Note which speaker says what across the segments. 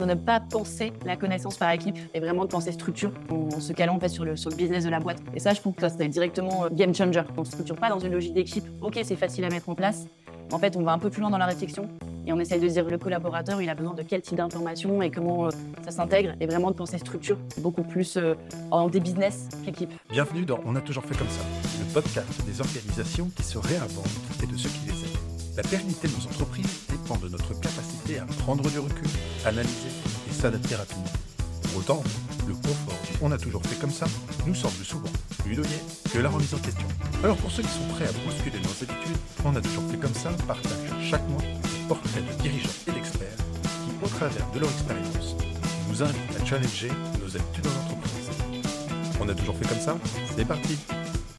Speaker 1: de ne pas penser la connaissance par équipe et vraiment de penser structure en se calant sur le, sur le business de la boîte. Et ça, je pense que ça, c'est directement euh, game changer. On ne structure pas dans une logique d'équipe. Ok, c'est facile à mettre en place. En fait, on va un peu plus loin dans la réflexion et on essaye de dire le collaborateur, il a besoin de quel type d'information et comment euh, ça s'intègre et vraiment de penser structure beaucoup plus euh, en des business qu'équipe.
Speaker 2: Bienvenue dans On a toujours fait comme ça, le podcast des organisations qui se réinventent et de ceux qui les aident. La pérennité de nos entreprises dépend de notre capacité à prendre du recul, analyser et s'adapter rapidement. Pour autant, le confort On a toujours fait comme ça nous semble souvent plus donné que la remise en question. Alors pour ceux qui sont prêts à bousculer nos habitudes, On a toujours fait comme ça partage chaque mois des portraits de dirigeants et d'experts qui, au travers de leur expérience, nous invitent à challenger nos habitudes en entreprise. On a toujours fait comme ça C'est parti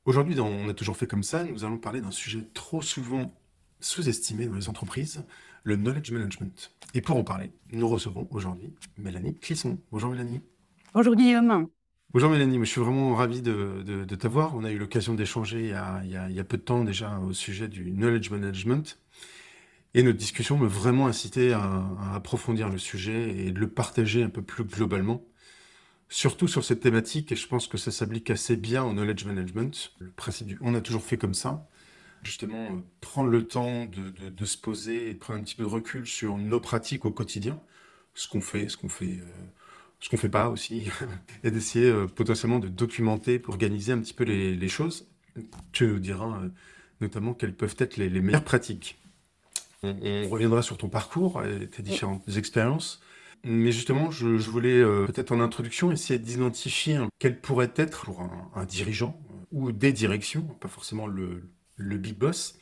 Speaker 2: Aujourd'hui dans On a toujours fait comme ça, nous allons parler d'un sujet trop souvent sous-estimé dans les entreprises, le knowledge management. Et pour en parler, nous recevons aujourd'hui Mélanie Clisson. Bonjour Mélanie.
Speaker 1: Bonjour Guillaume.
Speaker 2: Bonjour Mélanie, je suis vraiment ravi de, de, de t'avoir. On a eu l'occasion d'échanger il, y a peu de temps déjà au sujet du knowledge management. Et notre discussion m'a vraiment incité à, à, approfondir le sujet et de le partager un peu plus globalement. Surtout sur cette thématique, et je pense que ça s'applique assez bien au knowledge management. Le principe du on a toujours fait comme ça. Justement, euh, prendre le temps de, de, se poser et de prendre un petit peu de recul sur nos pratiques au quotidien, ce qu'on fait, ce qu'on fait. Euh, ce qu'on fait pas aussi, et d'essayer euh, potentiellement de documenter, pour organiser un petit peu les, les choses. Tu nous diras notamment quelles peuvent être les, meilleures pratiques. On, reviendra sur ton parcours et tes différentes expériences. Mais justement, je, voulais peut-être en introduction essayer d'identifier quel pourrait être pour un dirigeant ou des directions, pas forcément le, le big boss,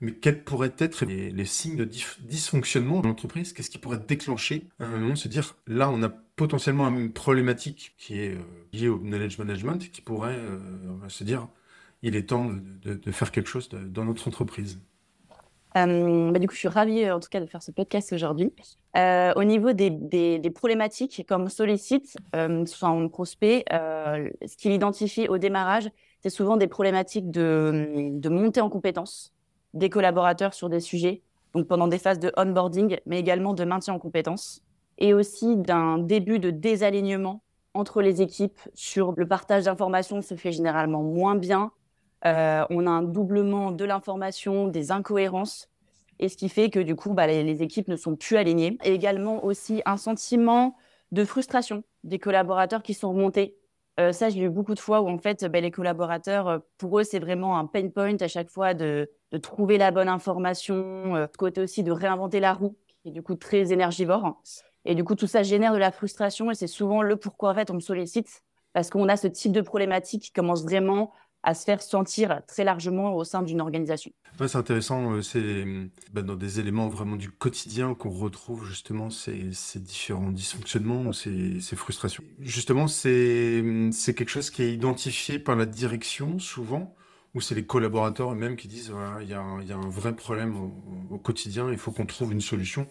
Speaker 2: mais quels pourraient être les, signes de dysfonctionnement de l'entreprise? Qu'est-ce qui pourrait déclencher à un moment se dire là, on a potentiellement une problématique qui est euh, liée au knowledge management qui pourrait euh, se dire il est temps de, de, de faire quelque chose de, dans notre entreprise?
Speaker 1: Euh, bah, du coup, je suis ravie en tout cas de faire ce podcast aujourd'hui. Au niveau des, problématiques, comme sollicite, en prospect, ce qu'il identifie au démarrage, c'est souvent des problématiques de, de montée en compétences des collaborateurs sur des sujets, donc pendant des phases de onboarding, mais également de maintien en compétences, et aussi d'un début de désalignement entre les équipes sur le partage d'informations se fait généralement moins bien. Euh, on a un doublement de l'information, des incohérences, et ce qui fait que du coup, bah, les, les, équipes ne sont plus alignées. Et également aussi un sentiment de frustration des collaborateurs qui sont remontés euh, ça, j'ai eu beaucoup de fois où en fait, bah, les collaborateurs, euh, pour eux, c'est vraiment un pain point à chaque fois de, de trouver la bonne information, euh, côté aussi de réinventer la roue, qui est du coup très énergivore. Et du coup, tout ça génère de la frustration et c'est souvent le pourquoi en fait on me sollicite parce qu'on a ce type de problématique qui commence vraiment à se faire sentir très largement au sein d'une organisation.
Speaker 2: C'est intéressant, euh, c'est bah, dans des éléments vraiment du quotidien qu'on retrouve justement ces, différents dysfonctionnements ou ces, frustrations. Justement, c'est quelque chose qui est identifié par la direction souvent, ou c'est les collaborateurs eux-mêmes qui disent voilà, il y, a un vrai problème au, quotidien, il faut qu'on trouve une solution,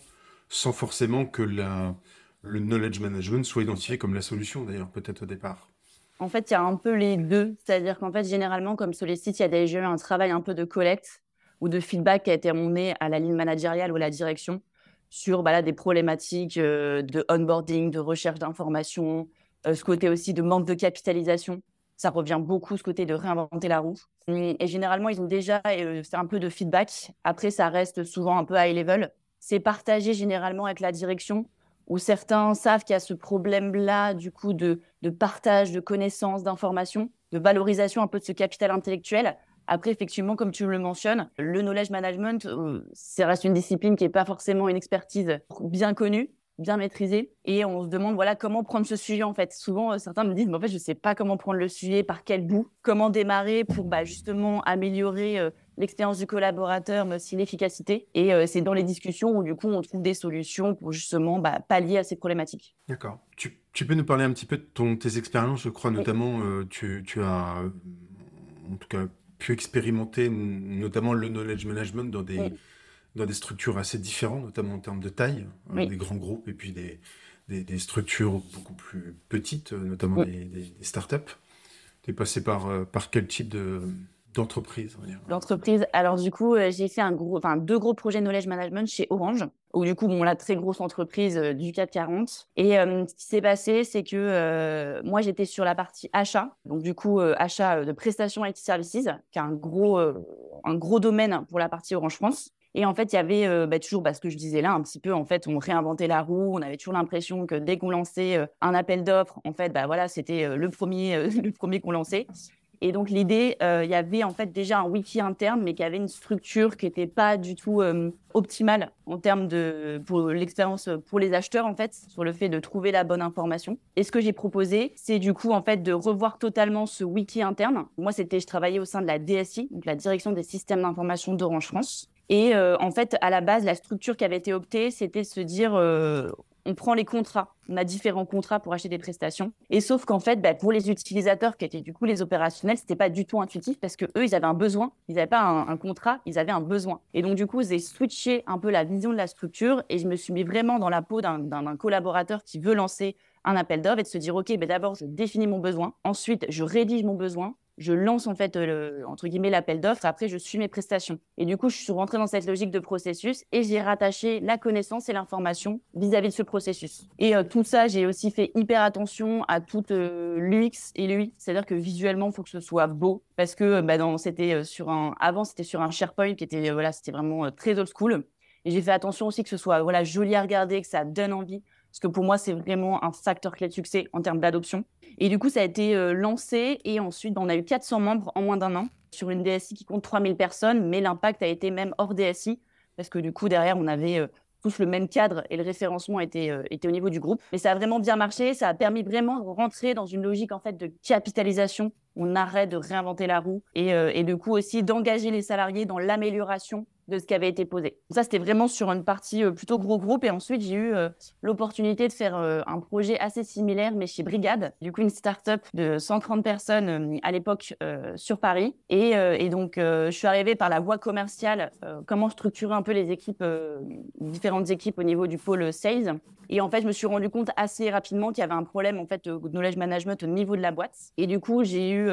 Speaker 2: sans forcément que le knowledge management soit identifié comme la solution d'ailleurs, peut-être au départ.
Speaker 1: En fait, il y a un peu les deux. C'est-à-dire qu'en fait, généralement, comme sur les sites, il y a déjà eu un travail un peu de collecte ou de feedback qui a été emmené à la ligne managériale ou à la direction sur bah, des problématiques euh, de onboarding, de recherche d'informations, euh, ce côté aussi de manque de capitalisation. Ça revient beaucoup, ce côté de réinventer la roue. Et généralement, ils ont déjà euh, un peu de feedback. Après, ça reste souvent un peu high level. C'est partagé généralement avec la direction où certains savent qu'il y a ce problème-là, du coup, de, de, partage de connaissances, d'informations, de valorisation un peu de ce capital intellectuel. Après, effectivement, comme tu le mentionnes, le knowledge management, euh, ça reste une discipline qui n'est pas forcément une expertise bien connue, bien maîtrisée. Et on se demande, voilà, comment prendre ce sujet, en fait. Souvent, euh, certains me disent, mais en fait, je ne sais pas comment prendre le sujet, par quel bout, comment démarrer pour bah, justement améliorer euh, l'expérience du collaborateur, mais aussi l'efficacité. Et euh, c'est dans les discussions où, du coup, on trouve des solutions pour justement bah, pallier à ces problématiques.
Speaker 2: D'accord. Tu, tu, peux nous parler un petit peu de ton, tes expériences, je crois, notamment, oui. euh, tu, tu, as, euh, en tout cas, pu expérimenter notamment le knowledge management dans des, oui. dans des structures assez différentes, notamment en termes de taille, hein, oui. des grands groupes et puis des, des, des, structures beaucoup plus petites, notamment des, des, startups. Tu es passé par, par quel type de d'entreprise
Speaker 1: D'entreprise. Alors du coup, euh, j'ai fait un gros, enfin deux gros projets knowledge management chez Orange, où du coup, bon, la très grosse entreprise euh, du CAC 40. Et euh, ce qui s'est passé, c'est que moi, j'étais sur la partie achat, donc du coup, achat de prestations IT services, qui est un gros, un gros domaine pour la partie Orange France. Et en fait, il y avait bah, toujours bah, ce que je disais là, un petit peu, en fait, on réinventait la roue. On avait toujours l'impression que dès qu'on lançait un appel d'offres, en fait, bah, voilà, c'était le premier, le premier qu'on lançait. Et donc l'idée, euh, il y avait en fait déjà un wiki interne, mais qui avait une structure qui n'était pas du tout euh, optimale en termes de pour l'expérience pour les acheteurs en fait, sur le fait de trouver la bonne information. Et ce que j'ai proposé, c'est du coup en fait de revoir totalement ce wiki interne. Moi, c'était, je travaillais au sein de la DSI, donc la Direction des systèmes d'information d'Orange France. Et euh, en fait, à la base, la structure qui avait été optée, c'était de se dire, on prend les contrats. On a différents contrats pour acheter des prestations. Et sauf qu'en fait, bah, pour les utilisateurs qui étaient du coup les opérationnels, c'était pas du tout intuitif parce que eux, ils avaient un besoin. Ils n'avaient pas un, contrat, ils avaient un besoin. Et donc du coup, j'ai switché un peu la vision de la structure et je me suis mis vraiment dans la peau d'un collaborateur qui veut lancer un appel d'offres et de se dire, OK, ben d'abord, je définis mon besoin. Ensuite, je rédige mon besoin je lance en fait le, entre guillemets l'appel d'offres. Après, je suis mes prestations. Et du coup, je suis rentrée dans cette logique de processus et j'ai rattaché la connaissance et l'information vis-à-vis de ce processus. Et euh, tout ça, j'ai aussi fait hyper attention à toute euh, l'UX et l'UI. C'est-à-dire que visuellement, il faut que ce soit beau parce que bah, c'était euh, sur un, avant, c'était sur un SharePoint qui était, voilà, c'était vraiment très old school. Et j'ai fait attention aussi que ce soit voilà, joli à regarder, que ça donne envie. Parce que pour moi, c'est vraiment un facteur clé de succès en termes d'adoption. Et du coup, ça a été euh, lancé et ensuite, on a eu 400 membres en moins d'un an sur une DSI qui compte 3000 personnes, mais l'impact a été même hors DSI parce que du coup, derrière, on avait euh, tous le même cadre et le référencement était, euh, était au niveau du groupe. Mais ça a vraiment bien marché, ça a permis vraiment de rentrer dans une logique en fait de capitalisation. On arrête de réinventer la roue et, et du coup aussi d'engager les salariés dans l'amélioration de ce qui avait été posé. Ça, c'était vraiment sur une partie euh, plutôt gros groupe. Et ensuite, j'ai eu euh, l'opportunité de faire euh, un projet assez similaire, mais chez Brigade, du coup, une start-up de 130 personnes à l'époque sur Paris. Et, donc, je suis arrivée par la voie commerciale, comment structurer un peu les équipes, différentes équipes au niveau du pôle sales. Et en fait, je me suis rendu compte assez rapidement qu'il y avait un problème en fait de knowledge management au niveau de la boîte. Et du coup, j'ai eu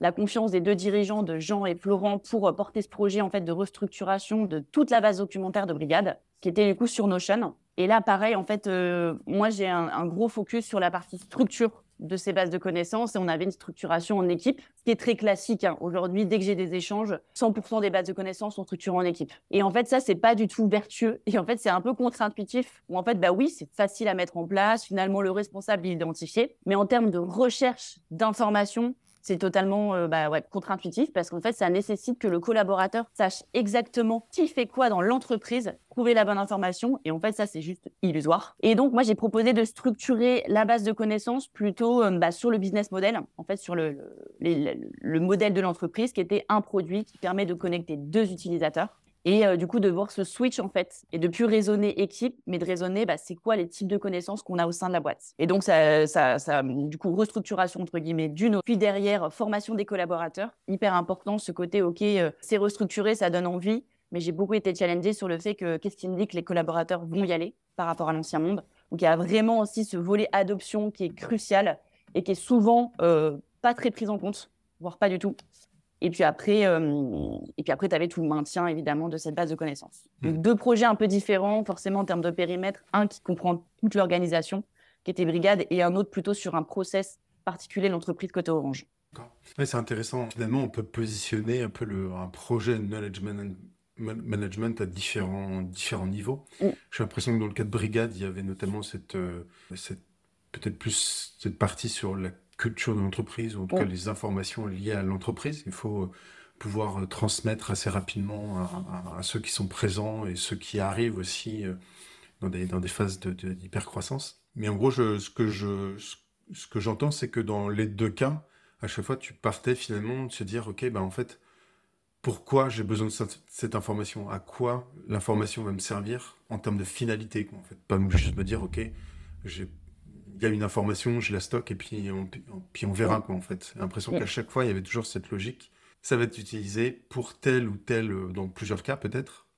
Speaker 1: la confiance des deux dirigeants, de Jean et Florent, pour porter ce projet en fait de restructuration de toute la base documentaire de Brigade, qui était du coup sur Notion. Et là, pareil, en fait, euh, moi, j'ai un, gros focus sur la partie structure de ces bases de connaissances et on avait une structuration en équipe, ce qui est très classique. Hein. Aujourd'hui, dès que j'ai des échanges, 100% des bases de connaissances sont structurées en équipe. Et en fait, ça, c'est pas du tout vertueux. Et en fait, c'est un peu contre-intuitif. Où en fait, bah oui, c'est facile à mettre en place. Finalement, le responsable est identifié. Mais en termes de recherche d'informations, c'est totalement euh, bah, contre-intuitif parce qu'en fait, ça nécessite que le collaborateur sache exactement qui fait quoi dans l'entreprise, trouver la bonne information. Et en fait, ça, c'est juste illusoire. Et donc, moi, j'ai proposé de structurer la base de connaissances plutôt euh, bah, sur le business model, en fait, sur le, le modèle de l'entreprise qui était un produit qui permet de connecter deux utilisateurs et euh, du coup de voir ce switch en fait et de plus raisonner équipe mais de raisonner bah, c'est quoi les types de connaissances qu'on a au sein de la boîte. Et donc ça, ça, ça du coup restructuration entre guillemets d'une puis derrière formation des collaborateurs. Hyper important ce côté ok euh, c'est restructuré ça donne envie mais j'ai beaucoup été challengée sur le fait que qu'est-ce qui me dit que les collaborateurs vont y aller par rapport à l'ancien monde. Donc il y a vraiment aussi ce volet adoption qui est crucial et qui est souvent euh, pas très pris en compte voire pas du tout et puis après, euh, et puis après, tu avais tout le maintien évidemment de cette base de connaissances. Mmh. Donc deux projets un peu différents, forcément en termes de périmètre. Un qui comprend toute l'organisation, qui était Brigade, et un autre plutôt sur un process particulier, l'entreprise côté Orange.
Speaker 2: C'est intéressant. Finalement, on peut positionner un peu le, un projet knowledge management à différents, différents niveaux. Mmh. J'ai l'impression que dans le cas de Brigade, il y avait notamment cette, euh, cette peut-être plus cette partie sur la culture de l'entreprise, ou en tout cas les informations liées à l'entreprise. Il faut euh, pouvoir euh, transmettre assez rapidement à, ceux qui sont présents et ceux qui arrivent aussi euh, dans des, dans des phases d'hypercroissance. De, Mais en gros, je, ce que je, ce que j'entends, c'est que dans les deux cas, à chaque fois, tu partais finalement de se dire, OK, ben en fait, pourquoi j'ai besoin de cette, information? À quoi l'information va me servir en termes de finalité en fait? Pas juste me dire, OK, j'ai il y a une information, je la stocke et puis on, puis on verra quoi en fait. J'ai l'impression qu'à chaque fois il y avait toujours cette logique. Ça va être utilisé pour tel ou tel, dans plusieurs cas peut-être.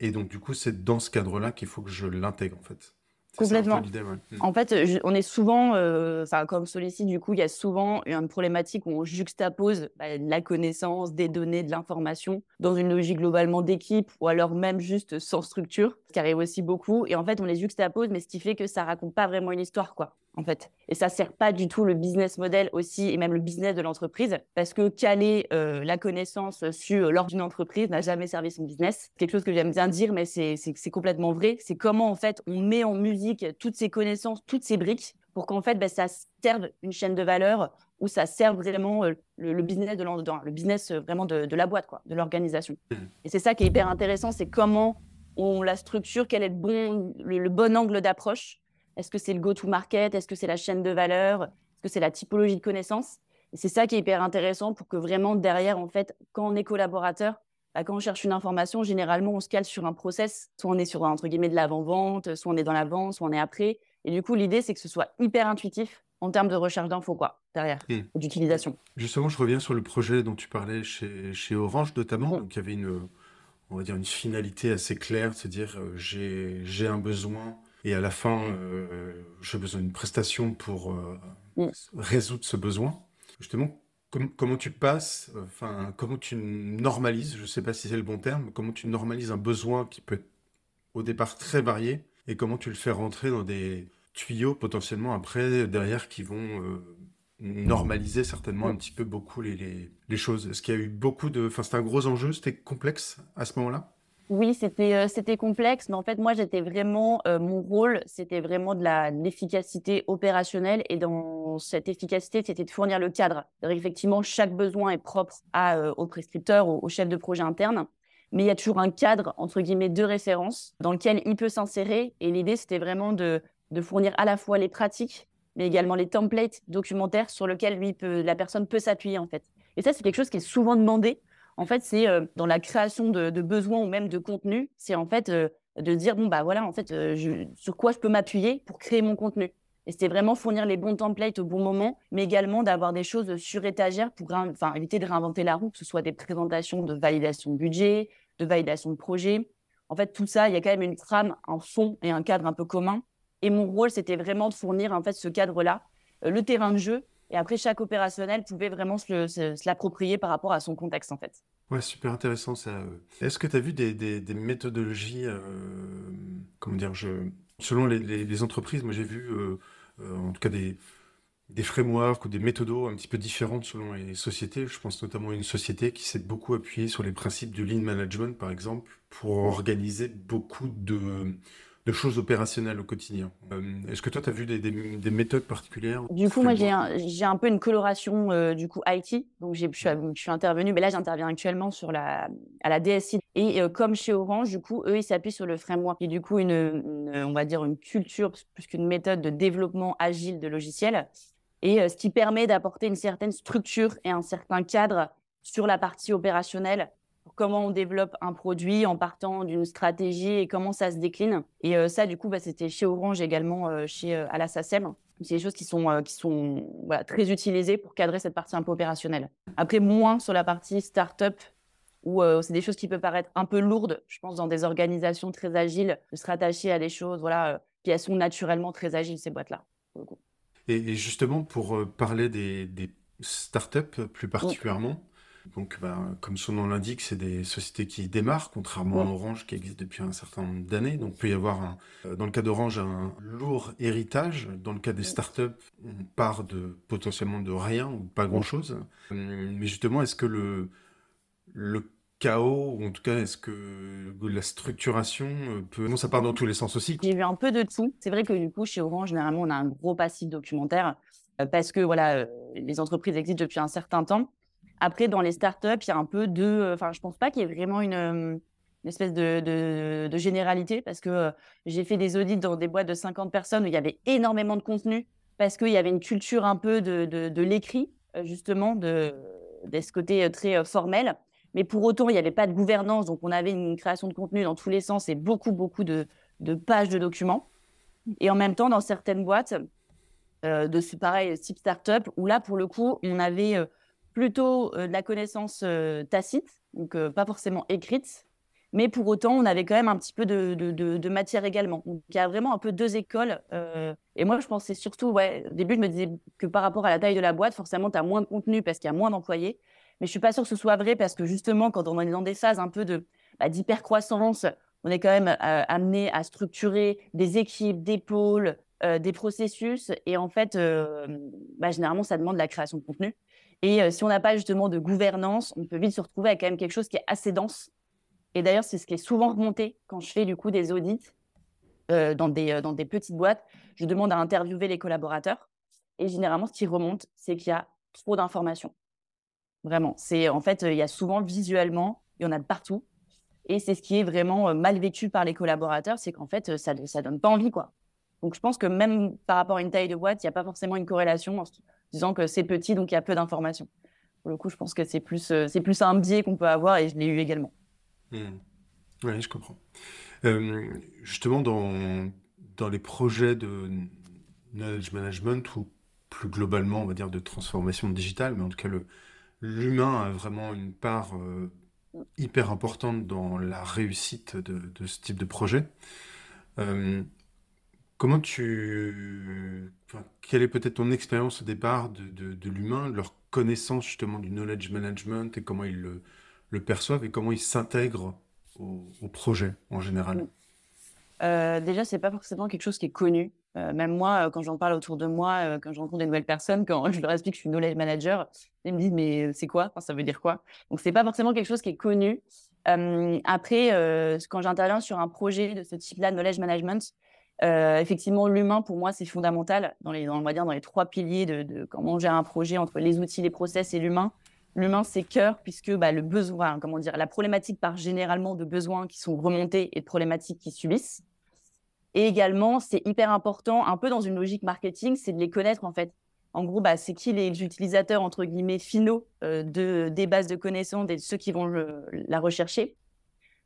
Speaker 2: Et donc du coup c'est dans ce cadre-là qu'il faut que je l'intègre en fait.
Speaker 1: Complètement.
Speaker 2: Hmm.
Speaker 1: En fait, on est souvent, euh, enfin, comme sollicite, du coup, il y a souvent une problématique où on juxtapose bah, la connaissance, des données, de l'information dans une logique globalement d'équipe ou alors même juste sans structure, ce qui arrive aussi beaucoup. Et en fait, on les juxtapose, mais ce qui fait que ça raconte pas vraiment une histoire, quoi en fait. Et ça sert pas du tout le business model aussi, et même le business de l'entreprise, parce que caler euh, la connaissance sur, lors d'une entreprise n'a jamais servi son business. Quelque chose que j'aime bien dire, mais c'est complètement vrai. C'est comment, en fait, on met en musique toutes ces connaissances, toutes ces briques, pour qu'en fait, ben, ça serve une chaîne de valeur ou ça serve vraiment euh, le, business de le business euh, vraiment de, la boîte, quoi, de l'organisation. Mmh. Et c'est ça qui est hyper intéressant, c'est comment on la structure, quel est bon, le bon angle d'approche est-ce que c'est le go-to-market Est-ce que c'est la chaîne de valeur? Est-ce que c'est la typologie de connaissances? Et c'est ça qui est hyper intéressant pour que vraiment derrière, en fait, quand on est collaborateur, bah, quand on cherche une information, généralement, on se cale sur un process. Soit on est sur, entre guillemets, de l'avant-vente, soit on est dans la vente, soit on est après. Et du coup, l'idée, c'est que ce soit hyper intuitif en termes de recherche d'infos, quoi, derrière, d'utilisation.
Speaker 2: Justement, je reviens sur le projet dont tu parlais chez, chez Orange, notamment. Donc, il y avait une, on va dire, une finalité assez claire, de se dire, euh, j'ai un besoin et à la fin, euh, j'ai besoin d'une prestation pour euh, mm. résoudre ce besoin. Justement, comment tu passes, enfin, comment tu normalises, je ne sais pas si c'est le bon terme, comment tu normalises un besoin qui peut être au départ très varié et comment tu le fais rentrer dans des tuyaux potentiellement après, derrière, qui vont euh, normaliser certainement un petit peu beaucoup les, les, les choses. Est-ce qu'il y a eu beaucoup de... Enfin, c'était un gros enjeu, c'était complexe à ce moment-là?
Speaker 1: Oui, c'était euh, c'était complexe, mais en fait, moi, j'étais vraiment, euh, mon rôle, c'était vraiment de la l'efficacité opérationnelle. Et dans cette efficacité, c'était de fournir le cadre. Effectivement, chaque besoin est propre à, euh, au prescripteur, au, chef de projet interne. Mais il y a toujours un cadre, entre guillemets, de référence dans lequel il peut s'insérer. Et l'idée, c'était vraiment de, de fournir à la fois les pratiques, mais également les templates documentaires sur lesquels lui peut, la personne peut s'appuyer, en fait. Et ça, c'est quelque chose qui est souvent demandé en fait, c'est euh, dans la création de, besoins ou même de contenu, c'est en fait euh, de dire bon bah voilà en fait euh, sur quoi je peux m'appuyer pour créer mon contenu. Et c'était vraiment fournir les bons templates au bon moment, mais également d'avoir des choses sur étagère pour enfin, éviter de réinventer la roue, que ce soit des présentations de validation de budget, de validation de projet. En fait, tout ça, il y a quand même une trame, un fond et un cadre un peu commun. Et mon rôle, c'était vraiment de fournir en fait ce cadre-là, le terrain de jeu et après, chaque opérationnel pouvait vraiment se, l'approprier par rapport à son contexte, en fait.
Speaker 2: Ouais, super intéressant ça. Est-ce que tu as vu des, méthodologies, euh, comment dire, selon les, entreprises, moi j'ai vu euh, euh, en tout cas des, des frameworks ou des méthodos un petit peu différentes selon les sociétés. Je pense notamment à une société qui s'est beaucoup appuyée sur les principes du lean management, par exemple, pour organiser beaucoup de de choses opérationnelles au quotidien. Euh, est-ce que toi, tu as vu des, méthodes particulières
Speaker 1: Du coup, moi, j'ai un, peu une coloration euh, du coup IT. Donc, je suis, je suis intervenue, mais là, j'interviens actuellement sur la, à la DSI. Et euh, comme chez Orange, du coup, eux, ils s'appuient sur le framework. Et du coup, une, on va dire une culture plus qu'une méthode de développement agile de logiciels. Et ce qui permet d'apporter une certaine structure et un certain cadre sur la partie opérationnelle comment on développe un produit en partant d'une stratégie et comment ça se décline. Et euh, ça, du coup, bah, c'était chez Orange également, euh, chez euh, Alassasem. C'est des choses qui sont, qui sont très utilisées pour cadrer cette partie un peu opérationnelle. Après, moins sur la partie start-up, où c'est des choses qui peuvent paraître un peu lourdes, je pense, dans des organisations très agiles, de se rattacher à des choses, voilà, puis elles sont naturellement très agiles, ces boîtes-là.
Speaker 2: Et, justement, pour parler des, des start-up plus particulièrement, donc, bah, comme son nom l'indique, c'est des sociétés qui démarrent, contrairement à Orange qui existe depuis un certain nombre d'années. Donc, il peut y avoir, euh, dans le cas d'Orange, un lourd héritage. Dans le cas des startups, on part de potentiellement de rien ou pas grand-chose. Euh, mais justement, est-ce que le, le chaos, ou en tout cas, est-ce que la structuration euh, peut... Non, ça part dans tous les sens aussi.
Speaker 1: J'ai vu un peu de tout. C'est vrai que du coup, chez Orange, généralement, on a un gros passif documentaire parce que voilà, les entreprises existent depuis un certain temps. Après, dans les startups, il y a un peu de. Euh, enfin, je pense pas qu'il y ait vraiment une, euh, espèce de, généralité parce que euh, j'ai fait des audits dans des boîtes de 50 personnes où il y avait énormément de contenu parce qu'il y avait une culture un peu de, l'écrit, justement, de, ce côté très formel. Mais pour autant, il n'y avait pas de gouvernance, donc on avait une création de contenu dans tous les sens et beaucoup, beaucoup de, pages de documents. Et en même temps, dans certaines boîtes, de ce pareil type startup, où là, pour le coup, on avait plutôt euh, de la connaissance euh, tacite, donc euh, pas forcément écrite, Mais pour autant, on avait quand même un petit peu de, matière également. Donc, il y a vraiment un peu deux écoles. Et moi, je pensais surtout, ouais, au début, je me disais que par rapport à la taille de la boîte, forcément, tu as moins de contenu parce qu'il y a moins d'employés. Mais je suis pas sûre que ce soit vrai parce que justement, quand on est dans des phases un peu de bah, d'hypercroissance, on est quand même amené à structurer des équipes, des pôles, des processus. Et en fait, bah, généralement, ça demande la création de contenu. Et si on n'a pas justement de gouvernance, on peut vite se retrouver avec quand même quelque chose qui est assez dense et d'ailleurs, c'est ce qui est souvent remonté quand je fais du coup des audits euh, dans, des, euh, dans des petites boîtes. Je demande à interviewer les collaborateurs. Et généralement, ce qui remonte, c'est qu'il y a trop d'informations. Vraiment. C'est en fait, il y a souvent visuellement, il y en a de partout. Et c'est ce qui est vraiment euh, mal vécu par les collaborateurs, c'est qu'en fait, ça ne donne pas envie. quoi. Donc, je pense que même par rapport à une taille de boîte, il n'y a pas forcément une corrélation disant que c'est petit, donc il y a peu d'informations. Pour le coup, je pense que c'est plus, c'est plus un biais qu'on peut avoir et je l'ai eu également.
Speaker 2: Hmm. Oui, je comprends. Euh, justement, dans, dans les projets de knowledge management ou plus globalement, on va dire, de transformation digitale, mais en tout cas, l'humain a vraiment une part euh, hyper importante dans la réussite de, ce type de projet. Euh, comment tu... quelle est peut-être ton expérience au départ de, de, l'humain, leur connaissance justement du knowledge management et comment ils le perçoivent et comment ils s'intègrent au, projet en général?
Speaker 1: Euh, Déjà, c'est pas forcément quelque chose qui est connu. Euh, même moi, euh, quand j'en parle autour de moi, quand je rencontre des nouvelles personnes, quand je leur explique que je suis knowledge manager, ils me disent mais c'est quoi? Ça veut dire quoi? Donc c'est pas forcément quelque chose qui est connu. après, quand j'interviens sur un projet de ce type-là, knowledge management, effectivement, l'humain pour moi c'est fondamental dans les, on dire dans les trois piliers de, de comment gérer un projet entre les outils, les process et l'humain. L'humain, c'est cœur, puisque bah, le besoin, comment dire, la problématique part généralement de besoins qui sont remontés et de problématiques qui subissent. Et également, c'est hyper important, un peu dans une logique marketing, c'est de les connaître en fait. En gros, bah, c'est qui les utilisateurs entre guillemets finaux euh, de, des bases de connaissances et ceux qui vont la rechercher.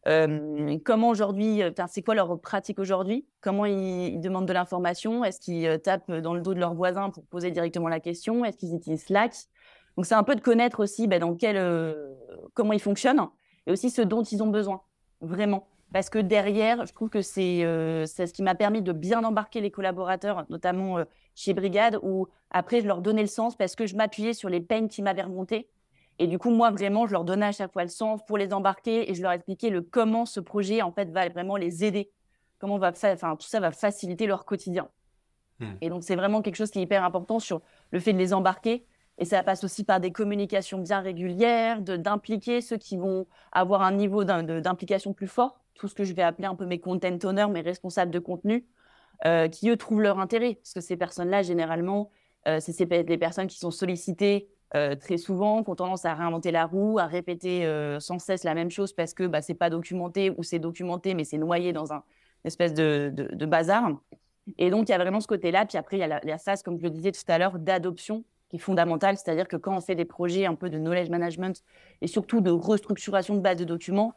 Speaker 1: Euh, comment aujourd'hui, c'est quoi leur pratique aujourd'hui? Comment ils, demandent de l'information? Est-ce qu'ils euh, tapent dans le dos de leurs voisins pour poser directement la question? Est-ce qu'ils utilisent Slack? Donc, c'est un peu de connaître aussi bah, dans quel, euh, comment ils fonctionnent et aussi ce dont ils ont besoin, vraiment. Parce que derrière, je trouve que c'est euh, ce qui m'a permis de bien embarquer les collaborateurs, notamment euh, chez Brigade, où après, je leur donnais le sens parce que je m'appuyais sur les peines qui m'avaient remonté. Et du coup, moi, vraiment, je leur donnais à chaque fois le sens pour les embarquer et je leur expliquais le comment ce projet, en fait, va vraiment les aider. Comment va enfin, tout ça va faciliter leur quotidien. Mmh. Et donc, c'est vraiment quelque chose qui est hyper important sur le fait de les embarquer et ça passe aussi par des communications bien régulières, d'impliquer ceux qui vont avoir un niveau d'implication plus fort, tout ce que je vais appeler un peu mes content owners, mes responsables de contenu, euh, qui eux trouvent leur intérêt. Parce que ces personnes-là, généralement, euh, c'est des personnes qui sont sollicitées très souvent, qui ont tendance à réinventer la roue, à répéter sans cesse la même chose parce que bah, c'est pas documenté ou c'est documenté, mais c'est noyé dans un espèce de, bazar. Et donc, il y a vraiment ce côté-là. Puis après, il y a la, phase, comme je le disais tout à l'heure, d'adoption qui est fondamentale, c'est-à-dire que quand on fait des projets un peu de knowledge management et surtout de restructuration de base de documents,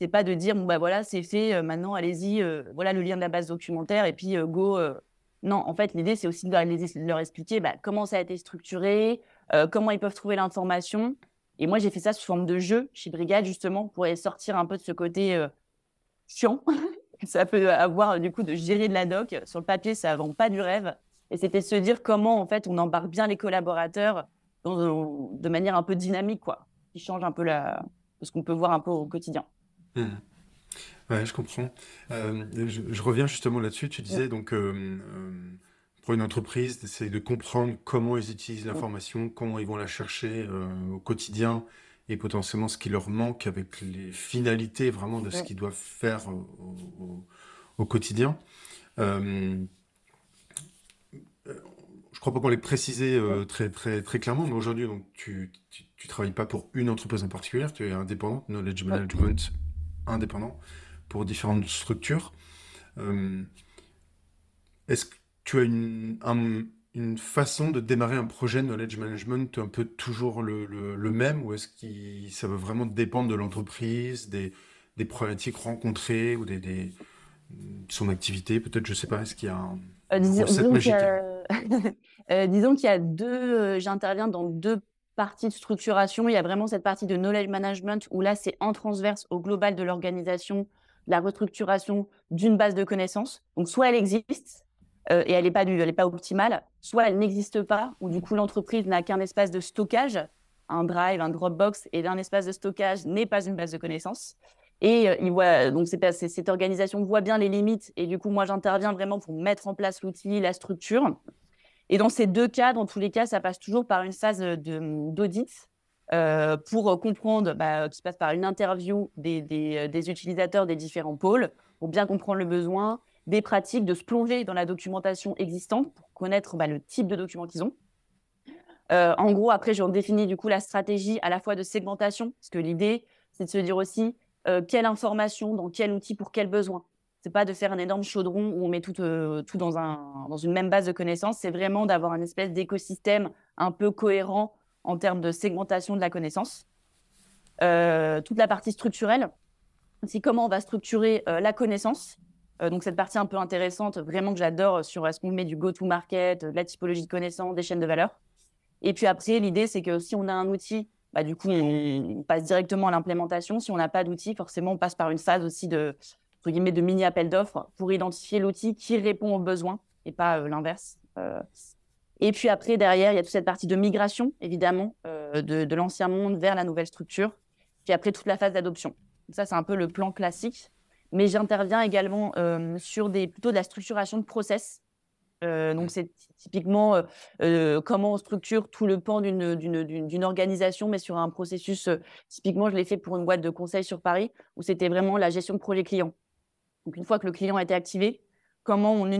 Speaker 1: c'est pas de dire bon bah voilà c'est fait, euh, maintenant allez-y, euh, voilà le lien de la base documentaire et puis euh, go. Non, en fait l'idée c'est aussi de leur, expliquer bah, comment ça a été structuré, comment ils peuvent trouver l'information. Et moi j'ai fait ça sous forme de jeu chez Brigade justement pour sortir un peu de ce côté chiant. ça peut avoir du coup de gérer de la doc. Sur le papier ça vend pas du rêve. Et c'était se dire comment, en fait, on embarque bien les collaborateurs de manière un peu dynamique, quoi, qui change un peu la, ce qu'on peut voir un peu au quotidien.
Speaker 2: Mmh. Ouais, je comprends. Euh, je, reviens justement là-dessus. Tu disais donc euh, euh, pour une entreprise d'essayer de comprendre comment ils utilisent l'information, comment ils vont la chercher au quotidien et potentiellement ce qui leur manque avec les finalités vraiment de ce qu'ils doivent faire au, au quotidien. Je crois pas qu'on l'ait précisé euh, très, très, très clairement, mais aujourd'hui, donc, tu, tu, travailles pas pour une entreprise en particulier, tu es indépendant, knowledge management indépendant pour différentes structures. Euh, est-ce que tu as une, une façon de démarrer un projet de knowledge management un peu toujours le, le, même, ou est-ce que ça va vraiment dépendre de l'entreprise, des, des problématiques rencontrées ou des, des son activité, peut-être, je sais pas, est-ce qu'il y a un,
Speaker 1: euh, disons, disons qu'il y a deux, j'interviens dans deux partie de structuration, il y a vraiment cette partie de knowledge management où là, c'est en transverse au global de l'organisation, la restructuration d'une base de connaissances. Donc, soit elle existe euh, et elle n'est pas, optimale, soit elle n'existe pas, ou du coup, l'entreprise n'a qu'un espace de stockage, un drive, un Dropbox, et un espace de stockage n'est pas une base de connaissances. Et euh, donc cette organisation voit bien les limites, et du coup, moi, j'interviens vraiment pour mettre en place l'outil, la structure. Et dans ces deux cas, dans tous les cas, ça passe toujours par une phase d'audit euh, pour comprendre, bah, qui passe par une interview des, utilisateurs des différents pôles, pour bien comprendre le besoin, des pratiques, de se plonger dans la documentation existante pour connaître bah, le type de document qu'ils ont. Euh, en gros, après, j'ai défini du coup la stratégie à la fois de segmentation, parce que l'idée, c'est de se dire aussi euh, quelle information, dans quel outil, pour quel besoin. C'est pas de faire un énorme chaudron où on met tout, euh, tout dans, dans une même base de connaissances. C'est vraiment d'avoir un espèce d'écosystème un peu cohérent en termes de segmentation de la connaissance. toute la partie structurelle, c'est comment on va structurer la connaissance donc cette partie un peu intéressante, vraiment que j'adore sur est-ce qu'on met du go-to-market, de la typologie de connaissances, des chaînes de valeur. Et puis après, l'idée, c'est que si on a un outil, bah, du coup, on, passe directement à l'implémentation. Si on n'a pas d'outil, forcément, on passe par une phase aussi de, guillemets, de mini-appel d'offres pour identifier l'outil qui répond aux besoins et pas euh, l'inverse. Euh, et puis après, derrière, il y a toute cette partie de migration, évidemment, de, de l'ancien monde vers la nouvelle structure. Puis après, toute la phase d'adoption. Ça, c'est un peu le plan classique mais j'interviens également euh, sur des, plutôt de la structuration de process. Euh, donc, c'est typiquement euh, comment on structure tout le pan d'une organisation, mais sur un processus. typiquement, je l'ai fait pour une boîte de conseil sur Paris, où c'était vraiment la gestion de projet client. Donc, une fois que le client a été activé, comment on,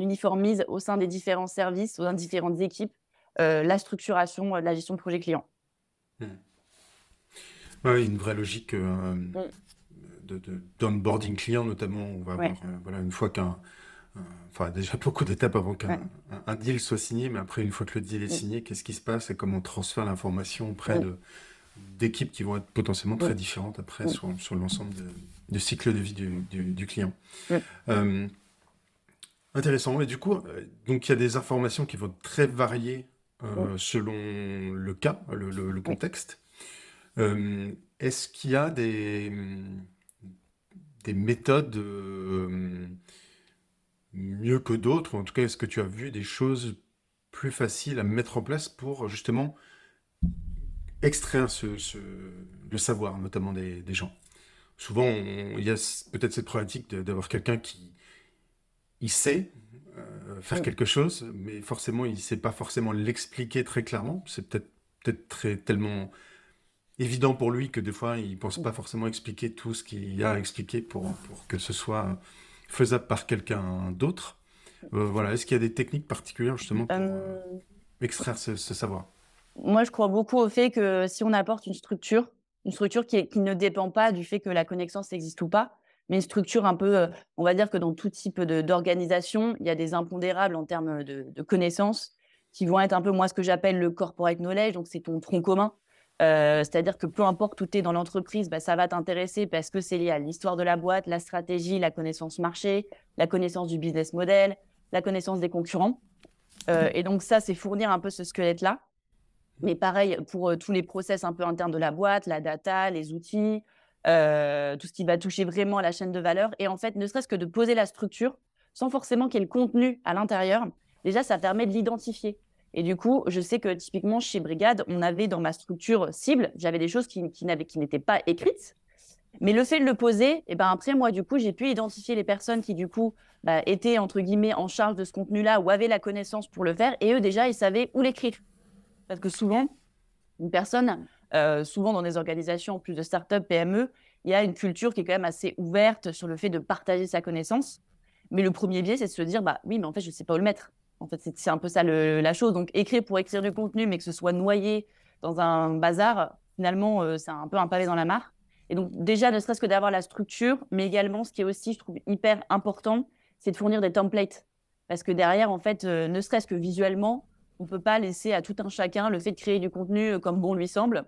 Speaker 1: uniformise au sein des différents services, au sein des différentes équipes, la structuration de la gestion de projet client.
Speaker 2: Mmh. Oui, une vraie logique mmh d'onboarding client notamment. On va avoir, euh, voilà, une fois qu'un, enfin déjà beaucoup d'étapes avant qu'un un deal soit signé, mais après une fois que le deal est signé, qu'est-ce qui se passe et comment on transfère l'information auprès de d'équipes qui vont être potentiellement très différentes après sur, sur l'ensemble du cycle de vie du, du, client. Euh, intéressant. Et du coup, euh, donc il y a des informations qui vont très varier selon le cas, le, le contexte. Est-ce qu'il y a des, des méthodes euh, mieux que d'autres En tout cas, est-ce que tu as vu des choses plus faciles à mettre en place pour justement extraire ce, le savoir, notamment des, gens? Souvent, il y a peut-être cette problématique d'avoir quelqu'un qui il sait euh, faire quelque chose, mais forcément, il ne sait pas forcément l'expliquer très clairement. C'est peut-être peut-être très tellement évident pour lui que des fois, il ne pense pas forcément expliquer tout ce qu'il y a à expliquer pour, pour que ce soit faisable par quelqu'un d'autre. Euh, voilà, est-ce qu'il y a des techniques particulières justement pour euh, euh, extraire ce, savoir?
Speaker 1: Moi, je crois beaucoup au fait que si on apporte une structure, une structure qui, qui ne dépend pas du fait que la connaissance existe ou pas, mais une structure un peu, on va dire que dans tout type d'organisation, il y a des impondérables en termes de, de connaissances qui vont être un peu moi ce que j'appelle le corporate knowledge, donc c'est ton tronc commun euh, c'est-à-dire que peu importe où tu es dans l'entreprise, bah, ça va t'intéresser parce que c'est lié à l'histoire de la boîte, la stratégie, la connaissance marché, la connaissance du business model, la connaissance des concurrents. Euh, et donc ça, c'est fournir un peu ce squelette-là. Mais pareil pour euh, tous les process un peu internes de la boîte, la data, les outils, tout ce qui va toucher vraiment la chaîne de valeur. Et en fait, ne serait-ce que de poser la structure sans forcément qu'il y ait le contenu à l'intérieur, déjà, ça permet de l'identifier. Et du coup, je sais que typiquement chez Brigade, on avait dans ma structure cible, j'avais des choses qui, n'étaient pas écrites. Mais le fait de le poser, et eh ben après, moi, du coup, j'ai pu identifier les personnes qui, du coup, bah, étaient, entre guillemets, en charge de ce contenu-là ou avaient la connaissance pour le faire. Et eux, déjà, ils savaient où l'écrire. Parce que souvent, une personne, euh, souvent dans des organisations, plus de start-up, PME, il y a une culture qui est quand même assez ouverte sur le fait de partager sa connaissance. Mais le premier biais, c'est de se dire, bah oui, mais en fait, je ne sais pas où le mettre. En fait, c'est un peu ça la chose. Donc, écrire pour écrire du contenu, mais que ce soit noyé dans un bazar, finalement, euh, c'est un peu un pavé dans la mare. Et donc, déjà, ne serait-ce que d'avoir la structure, mais également, ce qui est aussi, je trouve, hyper important, c'est de fournir des templates. Parce que derrière, en fait, euh, ne serait-ce que visuellement, on ne peut pas laisser à tout un chacun le fait de créer du contenu euh, comme bon lui semble.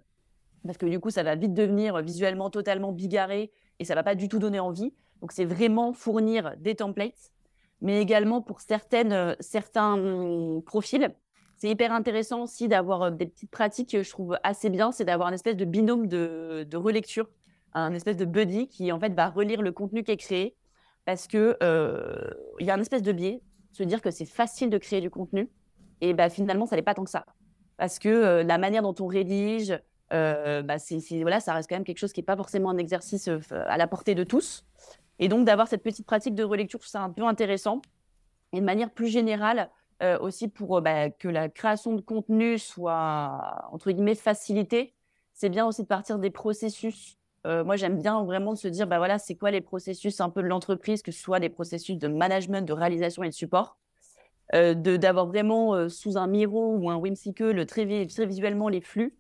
Speaker 1: Parce que du coup, ça va vite devenir visuellement totalement bigarré et ça ne va pas du tout donner envie. Donc, c'est vraiment fournir des templates mais également pour certaines, euh, certains hum, profils. c'est hyper intéressant aussi d'avoir des petites pratiques que je trouve assez bien, c'est d'avoir un espèce de binôme de, de relecture, un espèce de buddy qui en fait va relire le contenu qui est créé parce que il y a un espèce de biais, se dire que c'est facile de créer du contenu et bah, finalement ça n'est pas tant que ça parce que la manière dont on rédige, bah, c'est, voilà, ça reste quand même quelque chose qui n'est pas forcément un exercice à la portée de tous. Et donc d'avoir cette petite pratique de relecture, c'est un peu intéressant. Et de manière plus générale, aussi pour bah, que la création de contenu soit, entre guillemets, facilitée, c'est bien aussi de partir des processus. moi, j'aime bien vraiment de se dire, bah voilà, c'est quoi les processus un peu de l'entreprise, que ce soit des processus de management, de réalisation et de support. d'avoir vraiment sous un Miro ou un Whimsical très, très visuellement les flux.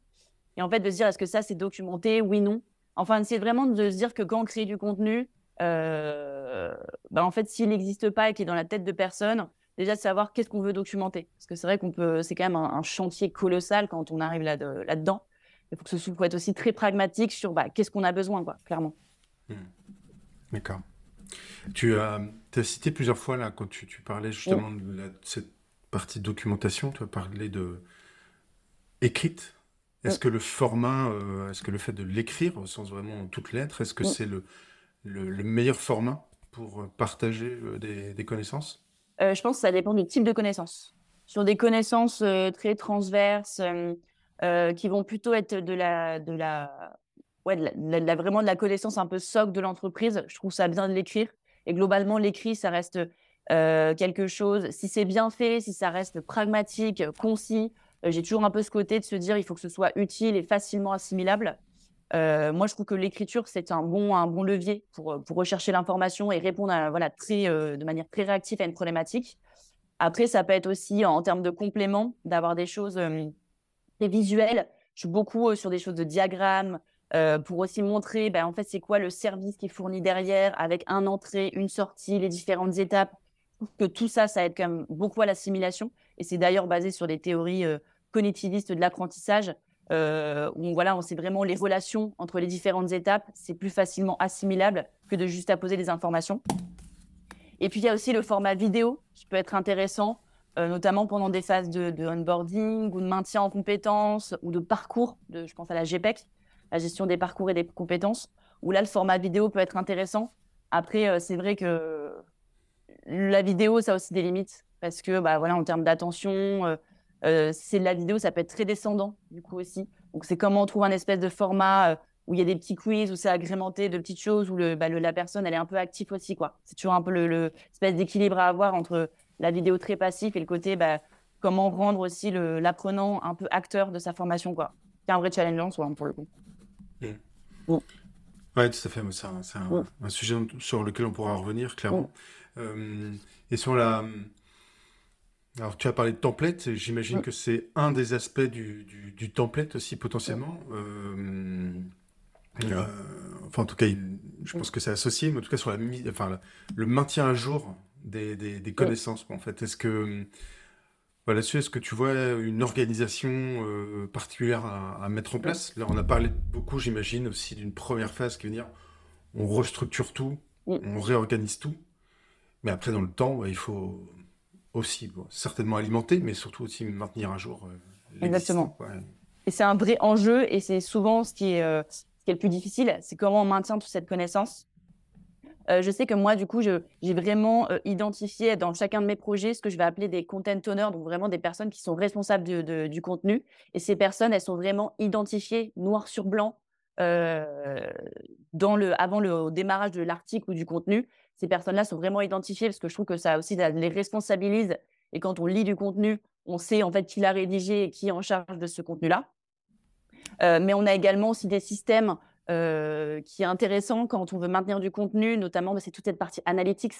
Speaker 1: Et en fait, de se dire, est-ce que ça, c'est documenté? Oui, non. Enfin, c'est vraiment de se dire que quand on crée du contenu, bah, en fait, s'il n'existe pas et qu'il est dans la tête de personne, déjà de savoir qu'est-ce qu'on veut documenter. Parce que c'est vrai qu'on peut, c'est quand même un, chantier colossal quand on arrive là, là-dedans. Il faut que ce soit être aussi très pragmatique sur bah, qu'est-ce qu'on a besoin, quoi, clairement.
Speaker 2: Mmh. D'accord. Tu as, as, cité plusieurs fois, là, quand tu, tu parlais justement de, cette partie de documentation, tu as parlé de écrite. Est-ce que le format, euh, est-ce que le fait de l'écrire au sens vraiment toutes lettres, est-ce que c'est le, le, meilleur format pour euh, partager euh, des, connaissances?
Speaker 1: Je pense que ça dépend du type de connaissances. Sur des connaissances très transverses, qui vont plutôt être de la, de la, ouais, vraiment de la connaissance un peu socle de l'entreprise, je trouve ça bien de l'écrire. Et globalement, l'écrit, ça reste quelque chose, si c'est bien fait, si ça reste pragmatique, concis, j'ai toujours un peu ce côté de se dire il faut que ce soit utile et facilement assimilable. Euh, moi, je trouve que l'écriture, c'est un bon, un bon levier pour, euh, pour rechercher l'information et répondre à, voilà, très, euh, de manière très réactive à une problématique. Après, ça peut être aussi, en, termes de complément, d'avoir des choses très visuelles. Je suis beaucoup sur des choses de diagrammes pour aussi montrer, ben, en fait, c'est quoi le service qui est fourni derrière avec un entrée, une sortie, les différentes étapes. Que tout ça, ça aide quand même beaucoup à l'assimilation. Et c'est d'ailleurs basé sur des théories cognitiviste de l'apprentissage, euh, où voilà, on sait vraiment les relations entre les différentes étapes, c'est plus facilement assimilable que de juste apposer des informations. Et puis il y a aussi le format vidéo qui peut être intéressant, euh, notamment pendant des phases de, onboarding ou de maintien en compétences ou de parcours, de, je pense à la GPEC, la gestion des parcours et des compétences, où là le format vidéo peut être intéressant. Après, euh, c'est vrai que la vidéo, ça a aussi des limites parce que bah, voilà, en termes d'attention, euh, c'est de la vidéo, ça peut être très descendant, du coup aussi. Donc, c'est comment on trouve un espèce de format euh, où il y a des petits quiz, où c'est agrémenté de petites choses, où bah, le, la personne, elle est un peu active aussi, quoi. C'est toujours un peu le, d'équilibre à avoir entre la vidéo très passif et le côté, bah, comment rendre aussi l'apprenant un peu acteur de sa formation, quoi. C'est un vrai challenge en soi, hein, pour le coup.
Speaker 2: Mmh. Oui, tout à fait. C'est un, sujet sur lequel on pourra revenir, clairement. Euh, et sur la alors, tu as parlé de template, j'imagine que c'est un des aspects du, du, template aussi potentiellement. Euh, euh, enfin, en tout cas, je pense que c'est associé, mais en tout cas sur la, enfin, le maintien à jour des, des, connaissances. En fait, est-ce que voilà, est-ce que tu vois une organisation euh, particulière à, mettre en place? Là, on a parlé beaucoup, j'imagine, aussi d'une première phase qui veut dire on restructure tout, on réorganise tout, mais après, dans le temps, il faut aussi certainement alimenter, mais surtout aussi maintenir à jour.
Speaker 1: Euh, Exactement. Et c'est un vrai enjeu, et c'est souvent ce qui est, euh, ce qui est le plus difficile, c'est comment on maintient toute cette connaissance. Euh, je sais que moi, du coup, j'ai vraiment identifié dans chacun de mes projets ce que je vais appeler des content owners, donc vraiment des personnes qui sont responsables du contenu. Et ces personnes, elles sont vraiment identifiées noir sur blanc dans le, avant le démarrage de l'article ou du contenu ces personnes-là sont vraiment identifiées parce que je trouve que ça aussi les responsabilise. Et quand on lit du contenu, on sait en fait qui l'a rédigé et qui est en charge de ce contenu-là. Euh, mais on a également aussi des systèmes euh, qui est intéressant quand on veut maintenir du contenu, notamment bah, c'est toute cette partie analytics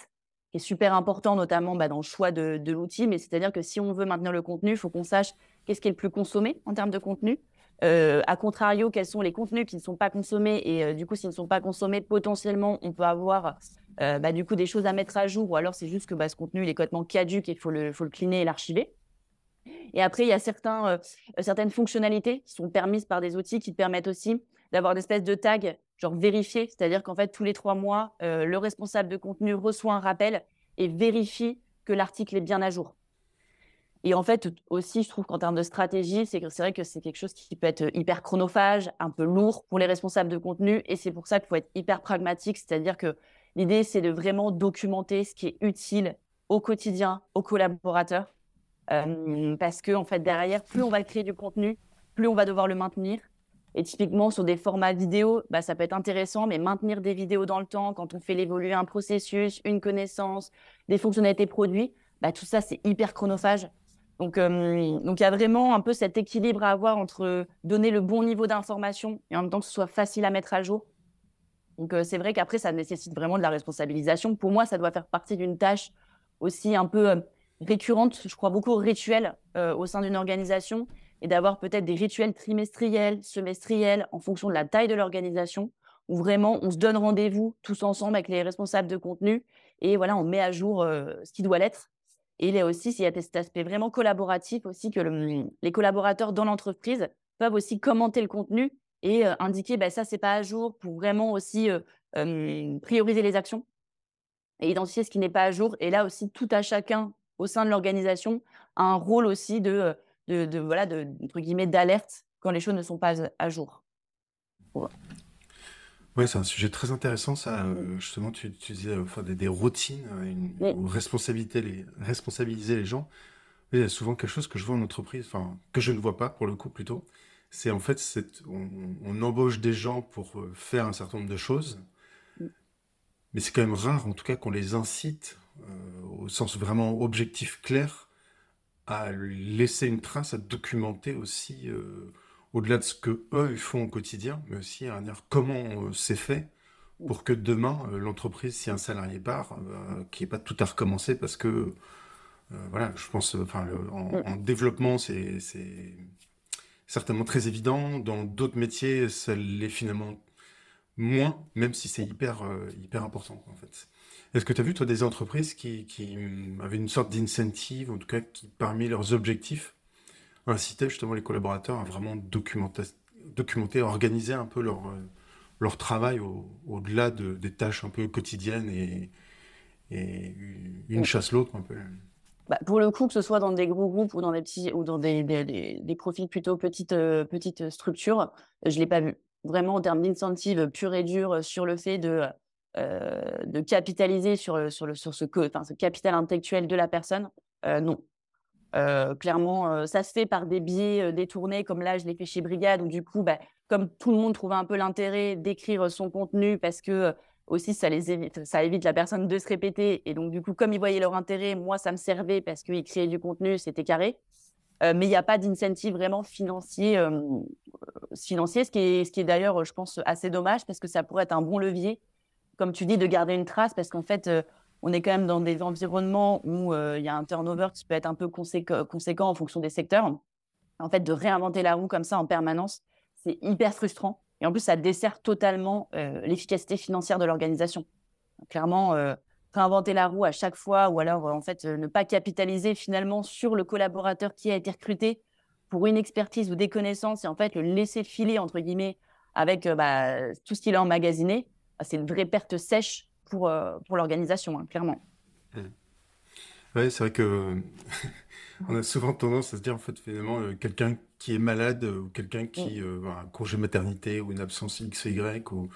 Speaker 1: qui est super important, notamment bah, dans le choix de, l'outil. Mais c'est-à-dire que si on veut maintenir le contenu, il faut qu'on sache qu'est-ce qui est le plus consommé en termes de contenu. Euh, a contrario, quels sont les contenus qui ne sont pas consommés? Et du coup, s'ils ne sont pas consommés, potentiellement, on peut avoir euh, bah, du coup des choses à mettre à jour, ou alors c'est juste que bah, ce contenu il est complètement caduque et il faut le, faut le cleaner et l'archiver. Et après, il y a certains, euh, certaines fonctionnalités qui sont permises par des outils qui permettent aussi d'avoir une espèce de tag, genre vérifié, c'est-à-dire qu'en fait, tous les trois mois, euh, le responsable de contenu reçoit un rappel et vérifie que l'article est bien à jour. Et en fait, aussi, je trouve qu'en termes de stratégie, c'est vrai que c'est quelque chose qui peut être hyper chronophage, un peu lourd pour les responsables de contenu. Et c'est pour ça qu'il faut être hyper pragmatique. C'est-à-dire que l'idée, c'est de vraiment documenter ce qui est utile au quotidien aux collaborateurs. Euh, parce que, en fait, derrière, plus on va créer du contenu, plus on va devoir le maintenir. Et typiquement, sur des formats vidéo, bah, ça peut être intéressant, mais maintenir des vidéos dans le temps, quand on fait évoluer un processus, une connaissance, des fonctionnalités produits, bah, tout ça, c'est hyper chronophage. Donc, euh, donc il y a vraiment un peu cet équilibre à avoir entre donner le bon niveau d'information et en même temps que ce soit facile à mettre à jour. Donc, euh, c'est vrai qu'après, ça nécessite vraiment de la responsabilisation. Pour moi, ça doit faire partie d'une tâche aussi un peu euh, récurrente. Je crois beaucoup aux rituels au sein d'une organisation et d'avoir peut-être des rituels trimestriels, semestriels, en fonction de la taille de l'organisation, où vraiment on se donne rendez-vous tous ensemble avec les responsables de contenu et voilà, on met à jour ce qui doit l'être et il y a aussi il y a cet aspect vraiment collaboratif aussi que les collaborateurs dans l'entreprise peuvent aussi commenter le contenu et indiquer bah, ça c'est pas à jour pour vraiment aussi prioriser les actions et identifier ce qui n'est pas à jour. Et là aussi tout à chacun au sein de l'organisation a un rôle aussi de, de, voilà de entre guillemets d'alerte quand les choses ne sont pas à jour.
Speaker 2: Oui, c'est un sujet très intéressant, ça. Euh, justement, tu, disais euh, enfin, des, routines, euh, une, responsabilité les, responsabiliser les gens. il y a souvent quelque chose que je vois en entreprise, enfin, que je ne vois pas pour le coup plutôt. C'est en fait, on, on, embauche des gens pour faire un certain nombre de choses, mm. mais c'est quand même rare, en tout cas, qu'on les incite, au sens vraiment objectif clair, à laisser une trace, à documenter aussi au-delà de ce que eux ils font au quotidien, mais aussi à dire comment euh, c'est fait pour que demain euh, l'entreprise, si un salarié part, euh, qu'il n'y ait pas tout à recommencer parce que voilà, je pense, enfin, en, développement, c'est certainement très évident. Dans d'autres métiers, ça l'est finalement moins, même si c'est hyper, hyper important, en fait. Est-ce que tu as vu, toi, des entreprises qui, qui avaient une sorte d'incentive, en tout cas, qui, parmi leurs objectifs, inciter justement les collaborateurs à vraiment documenter, documenter organiser un peu leur, euh, leur travail au-delà de, des tâches un peu quotidiennes et, et une chasse l'autre un peu.
Speaker 1: Bah, pour le coup, que ce soit dans des gros groupes ou dans des petits ou dans des, des, profils plutôt petites, euh, petites structures, je ne l'ai pas vu. Vraiment, en termes d'incentive pur et dur sur le fait de, euh, de capitaliser sur, sur, le, sur ce, enfin, ce capital intellectuel de la personne, non. Euh, clairement, euh, ça se fait par des biais euh, détournés, comme là, je l'ai fait chez Brigade, où du coup, bah, comme tout le monde trouvait un peu l'intérêt d'écrire son contenu, parce que aussi, ça, les évite, ça évite la personne de se répéter. Et donc, du coup, comme ils voyaient leur intérêt, moi, ça me servait parce qu'ils créaient du contenu, c'était carré. mais il n'y a pas d'incentive vraiment financier, financier ce qui est, est d'ailleurs, je pense, assez dommage, parce que ça pourrait être un bon levier, comme tu dis, de garder une trace, parce qu'en fait, on est quand même dans des environnements où euh, il y a un turnover qui peut être un peu conséquent, en fonction des secteurs. En fait, de réinventer la roue comme ça en permanence, c'est hyper frustrant. Et en plus, ça dessert totalement euh, l'efficacité financière de l'organisation. Clairement, euh, réinventer la roue à chaque fois, ou alors en fait ne pas capitaliser finalement sur le collaborateur qui a été recruté pour une expertise ou des connaissances et en fait le laisser filer entre guillemets avec bah, tout ce qu'il a emmagasiné, bah, c'est une vraie perte sèche pour, euh, pour l'organisation, hein, clairement.
Speaker 2: Oui, c'est vrai que on a souvent tendance à se dire, en fait, finalement, euh, quelqu'un qui est malade ou quelqu'un qui mmh. a un congé maternité ou une absence X, Y ou,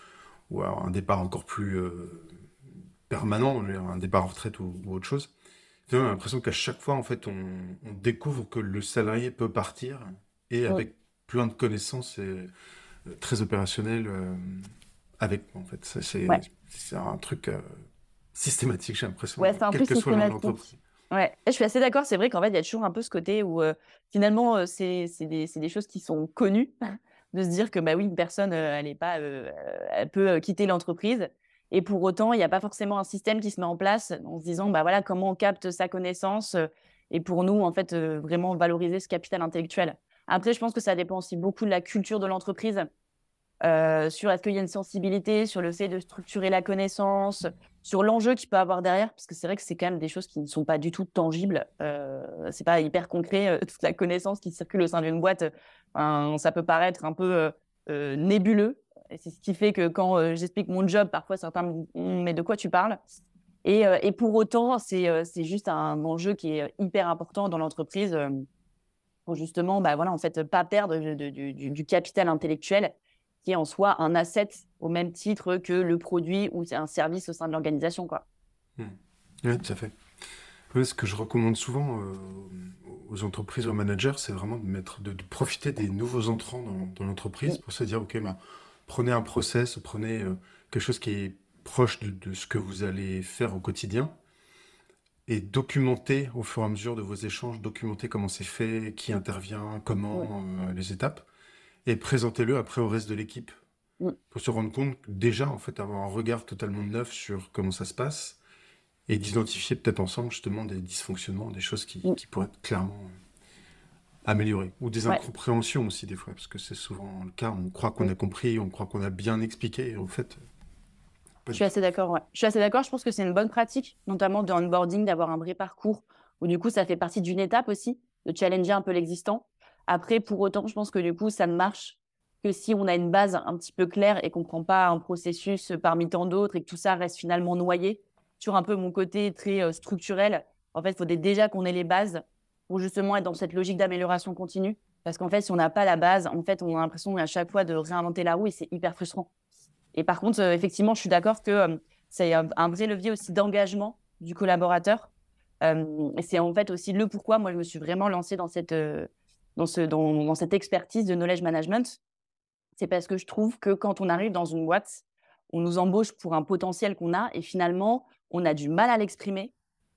Speaker 2: ou un départ encore plus permanent, un départ en retraite ou, autre chose. On a l'impression qu'à chaque fois, en fait, on, découvre que le salarié peut partir et avec plein de connaissances et très opérationnel avec. En fait, c'est c'est un truc euh, systématique, j'ai l'impression.
Speaker 1: Ouais, c'est un peu systématique. Ouais, je suis assez d'accord. C'est vrai qu'en fait, il y a toujours un peu ce côté où finalement, c'est des, choses qui sont connues, de se dire que bah oui, une personne, elle est pas, elle peut quitter l'entreprise. Et pour autant, il n'y a pas forcément un système qui se met en place en se disant, bah voilà, comment on capte sa connaissance et pour nous, en fait, vraiment valoriser ce capital intellectuel. Après, je pense que ça dépend aussi beaucoup de la culture de l'entreprise. Sur est-ce qu'il y a une sensibilité sur le fait de structurer la connaissance, sur l'enjeu qu'il peut avoir derrière, parce que c'est vrai que c'est quand même des choses qui ne sont pas du tout tangibles. Euh, c'est pas hyper concret. Euh, toute la connaissance qui circule au sein d'une boîte, ça peut paraître un peu euh, nébuleux. Et c'est ce qui fait que quand j'explique mon job, parfois certains me disent «Hum, mais de quoi tu parles? Et, et pour autant, c'est juste un enjeu qui est hyper important dans l'entreprise pour justement, bah voilà, en fait, pas perdre du, capital intellectuel qui est en soi un asset au même titre que le produit ou un service au sein de l'organisation, quoi.
Speaker 2: Mmh. Oui, tout à fait. ce que je recommande souvent aux entreprises, aux managers, c'est vraiment de, mettre, de, profiter des nouveaux entrants dans, l'entreprise pour se dire, OK, bah, prenez un process, prenez quelque chose qui est proche de, ce que vous allez faire au quotidien et documenter au fur et à mesure de vos échanges, documenter comment c'est fait, qui intervient, comment, euh, les étapes, et présentez-le après au reste de l'équipe. Pour se rendre compte déjà, en fait, avoir un regard totalement neuf sur comment ça se passe, et d'identifier peut-être ensemble justement des dysfonctionnements, des choses qui, qui pourraient être clairement euh, améliorées, ou des incompréhensions aussi des fois, parce que c'est souvent le cas, on croit qu'on a compris, on croit qu'on a bien expliqué, et en fait,
Speaker 1: je suis assez d'accord. Ouais. Je suis assez d'accord. Je pense que c'est une bonne pratique, notamment de onboarding, d'avoir un vrai parcours où du coup, ça fait partie d'une étape aussi, de challenger un peu l'existant. Après, pour autant, je pense que du coup, ça ne marche que si on a une base un petit peu claire et qu'on ne prend pas un processus parmi tant d'autres et que tout ça reste finalement noyé sur un peu mon côté très euh, structurel. En fait, il faudrait déjà qu'on ait les bases pour justement être dans cette logique d'amélioration continue. Parce qu'en fait, si on n'a pas la base, en fait, on a l'impression à chaque fois de réinventer la roue et c'est hyper frustrant. Et par contre, euh, effectivement, je suis d'accord que euh, c'est un, vrai levier aussi d'engagement du collaborateur. Euh, c'est en fait aussi le pourquoi moi je me suis vraiment lancée dans cette, dans ce, dans, cette expertise de knowledge management. C'est parce que je trouve que quand on arrive dans une boîte, on nous embauche pour un potentiel qu'on a et finalement on a du mal à l'exprimer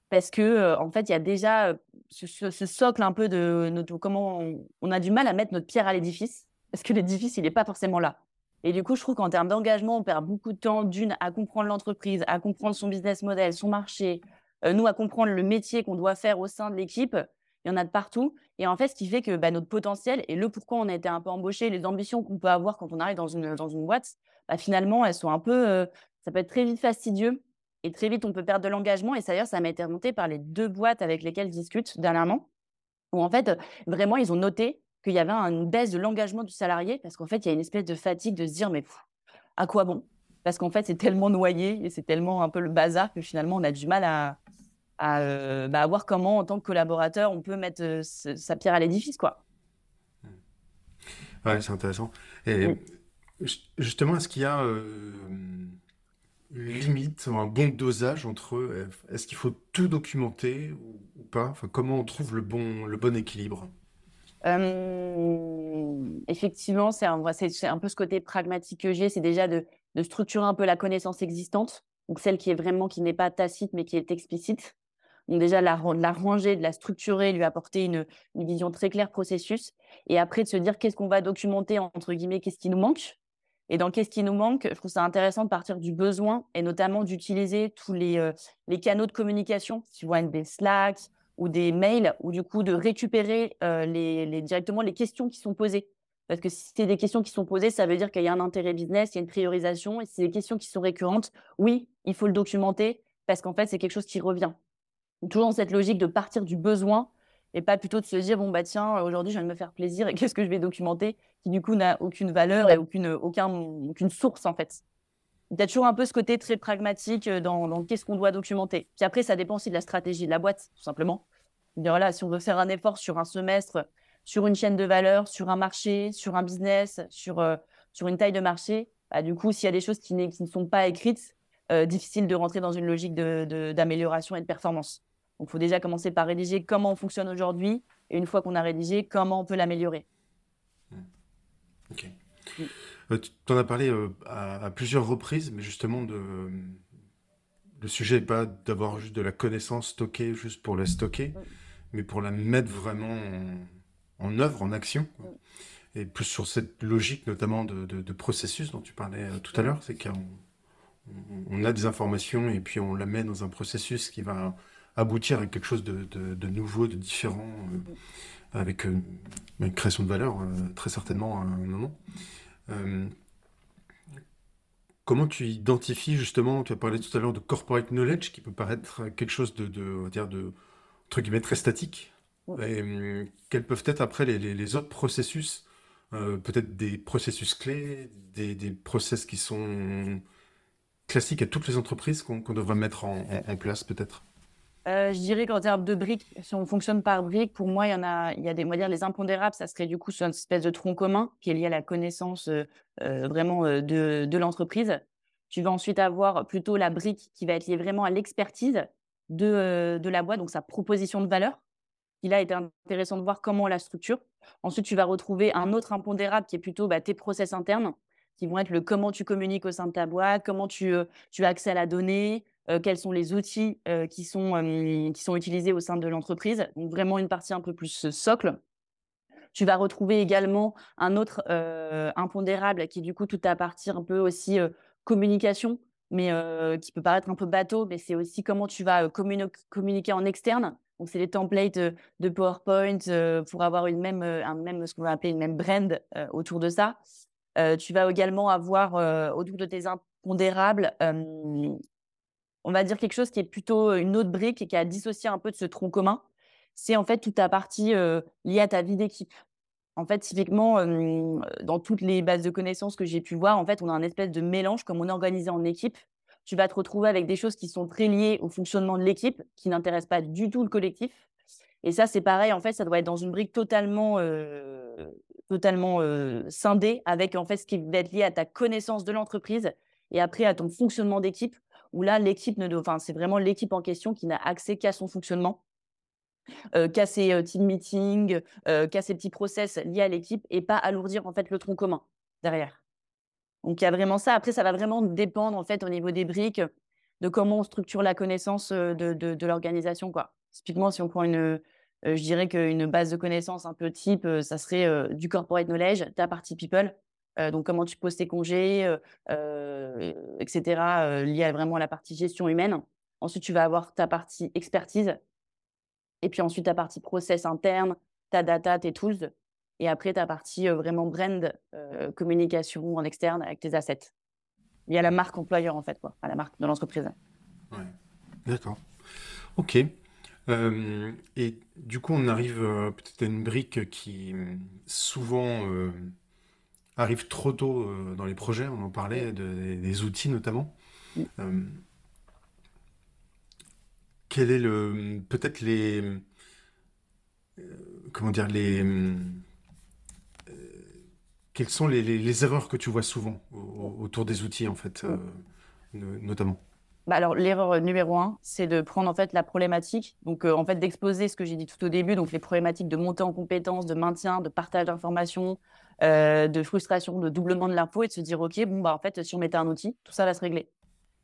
Speaker 1: parce que en fait il y a déjà ce, socle un peu de, notre, comment on, on, a du mal à mettre notre pierre à l'édifice parce que l'édifice il n'est pas forcément là. Et du coup, je trouve qu'en termes d'engagement, on perd beaucoup de temps, d'une, à comprendre l'entreprise, à comprendre son business model, son marché, euh, nous, à comprendre le métier qu'on doit faire au sein de l'équipe. Il y en a de partout. Et en fait, ce qui fait que bah, notre potentiel et le pourquoi on a été un peu embauché, les ambitions qu'on peut avoir quand on arrive dans une, dans une boîte, bah, finalement, elles sont un peu. Euh, ça peut être très vite fastidieux. Et très vite, on peut perdre de l'engagement. Et d'ailleurs, ça m'a été remonté par les deux boîtes avec lesquelles je discute dernièrement, où en fait, vraiment, ils ont noté qu'il y avait une baisse de l'engagement du salarié parce qu'en fait, il y a une espèce de fatigue de se dire, mais à quoi bon? Parce qu'en fait, c'est tellement noyé et c'est tellement un peu le bazar que finalement, on a du mal à, à, euh, bah, voir comment, en tant que collaborateur, on peut mettre euh, sa pierre à l'édifice, quoi.
Speaker 2: Ouais, c'est intéressant. Et justement, est-ce qu'il y a euh, une limite, un bon dosage entre est-ce qu'il faut tout documenter ou, pas? Enfin, Comment on trouve le bon, le bon équilibre?
Speaker 1: Effectivement, c'est un, un peu ce côté pragmatique que j'ai, c'est déjà de, de structurer un peu la connaissance existante, donc celle qui est vraiment, qui n'est pas tacite, mais qui est explicite. Donc déjà, la, la ranger, de la structurer, lui apporter une, une vision très claire processus, et après de se dire qu'est-ce qu'on va documenter, entre guillemets, qu'est-ce qui nous manque. Et dans qu'est-ce qui nous manque, je trouve ça intéressant de partir du besoin et notamment d'utiliser tous les, les canaux de communication, tu vois, des Slack, ou des mails ou du coup de récupérer euh, directement les questions qui sont posées. Parce que si c'est des questions qui sont posées, ça veut dire qu'il y a un intérêt business, il y a une priorisation. Et si c'est des questions qui sont récurrentes, oui, il faut le documenter parce qu'en fait, c'est quelque chose qui revient. Toujours dans cette logique de partir du besoin et pas plutôt de se dire, bon, bah tiens, aujourd'hui, je viens de me faire plaisir et qu'est-ce que je vais documenter qui du coup n'a aucune valeur et aucune, aucun, aucune source en fait. Il y a toujours un peu ce côté très pragmatique euh, dans, dans qu'est-ce qu'on doit documenter. Puis après, ça dépend aussi de la stratégie de la boîte, tout simplement. Dire, voilà, si on veut faire un effort sur un semestre, sur une chaîne de valeur, sur un marché, sur un business, sur, euh, sur une taille de marché, bah, du coup, s'il y a des choses qui, qui, ne sont pas écrites, euh, difficile de rentrer dans une logique d'amélioration de, et de performance. Donc, il faut déjà commencer par rédiger comment on fonctionne aujourd'hui, et une fois qu'on a rédigé, comment on peut l'améliorer.
Speaker 2: Ok. Mmh. Euh, tu en as parlé euh, à, plusieurs reprises, mais justement, de, le sujet n'est pas d'avoir juste de la connaissance stockée juste pour la stocker, mais pour la mettre vraiment en, œuvre, en action. Et plus sur cette logique notamment de, processus dont tu parlais euh, tout à l'heure, c'est qu'on on a des informations et puis on la met dans un processus qui va aboutir à quelque chose de, nouveau, de différent, avec une création de valeur, très certainement à un moment. Euh, comment tu identifies justement, tu as parlé tout à l'heure de corporate knowledge, qui peut paraître quelque chose de, de, dire de entre guillemets, très statique. Euh, quels peuvent être après les, autres processus, euh, peut-être des processus clés, des, des, process qui sont classique à toutes les entreprises qu'on devrait mettre en, place peut-être?
Speaker 1: Je dirais qu'en termes de briques, si on fonctionne par briques, pour moi, il y en a, il y a des, on dire les impondérables, ça serait du coup une espèce de tronc commun qui est lié à la connaissance vraiment de, de l'entreprise. Tu vas ensuite avoir plutôt la brique qui va être liée vraiment à l'expertise de, de la boîte, donc sa proposition de valeur. Il a été intéressant de voir comment on la structure. Ensuite, tu vas retrouver un autre impondérable qui est plutôt bah, tes process internes, qui vont être le comment tu communiques au sein de ta boîte, comment tu, tu as accès à la donnée, quels sont les outils qui, sont, qui sont utilisés au sein de l'entreprise. Donc, vraiment une partie un peu plus socle. Tu vas retrouver également un autre impondérable qui est du coup toute ta partie un peu aussi communication, mais qui peut paraître un peu bateau, mais c'est aussi comment tu vas communiquer en externe. Donc, c'est les templates de PowerPoint pour avoir une même, un même, ce qu'on va appeler une même brand autour de ça. tu vas également avoir autour de tes impondérables, on va dire quelque chose qui est plutôt une autre brique et qui a dissocié un peu de ce tronc commun. C'est en fait toute ta partie liée à ta vie d'équipe. En fait, typiquement, dans toutes les bases de connaissances que j'ai pu voir, en fait, on a un espèce de mélange, comme on est organisé en équipe. Tu vas te retrouver avec des choses qui sont très liées au fonctionnement de l'équipe, qui n'intéressent pas du tout le collectif. Et ça, c'est pareil, en fait, ça doit être dans une brique totalement, totalement scindée, avec en fait ce qui va être lié à ta connaissance de l'entreprise et après à ton fonctionnement d'équipe, où là, l'équipe ne, enfin, c'est vraiment l'équipe en question qui n'a accès qu'à son fonctionnement euh, qu'à ses team meetings, qu'à ses petits process liés à l'équipe et pas alourdir en fait le tronc commun derrière. Donc il y a vraiment ça. Après, ça va vraiment dépendre en fait au niveau des briques de comment on structure la connaissance de, de, l'organisation. Quoi. Typiquement, si on prend une, je dirais qu'une base de connaissances un peu type, ça serait du corporate knowledge, ta partie people. Donc comment tu poses tes congés, etc., lié à vraiment la partie gestion humaine. Ensuite, tu vas avoir ta partie expertise, et puis ensuite, ta partie process interne, ta data, tes tools. Et après, ta partie vraiment brand, communication en externe avec tes assets. Il y a la marque employeur, en fait, quoi, à la marque de l'entreprise.
Speaker 2: D'accord. OK. et du coup, on arrive peut-être à une brique qui souvent arrive trop tôt dans les projets. On en parlait des outils notamment. Quel est le peut-être les euh, comment dire les euh, quelles sont les, erreurs que tu vois souvent autour des outils en fait euh, notamment?
Speaker 1: Bah alors l'erreur numéro un, c'est de prendre en fait la problématique, donc en fait d'exposer ce que j'ai dit tout au début, donc les problématiques de montée en compétences, de maintien, de partage d'informations, de frustration, de doublement de l'info et de se dire ok bon bah en fait si on mettait un outil, tout ça va se régler.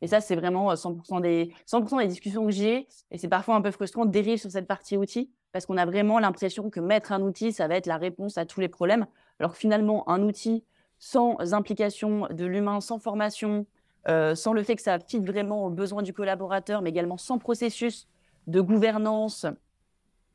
Speaker 1: Et ça, c'est vraiment 100% des, 100 des discussions que j'ai. Et c'est parfois un peu frustrant de dériver sur cette partie outil parce qu'on a vraiment l'impression que mettre un outil, ça va être la réponse à tous les problèmes. Alors que finalement, un outil sans implication de l'humain, sans formation, sans le fait que ça fit vraiment aux besoins du collaborateur, mais également sans processus de gouvernance,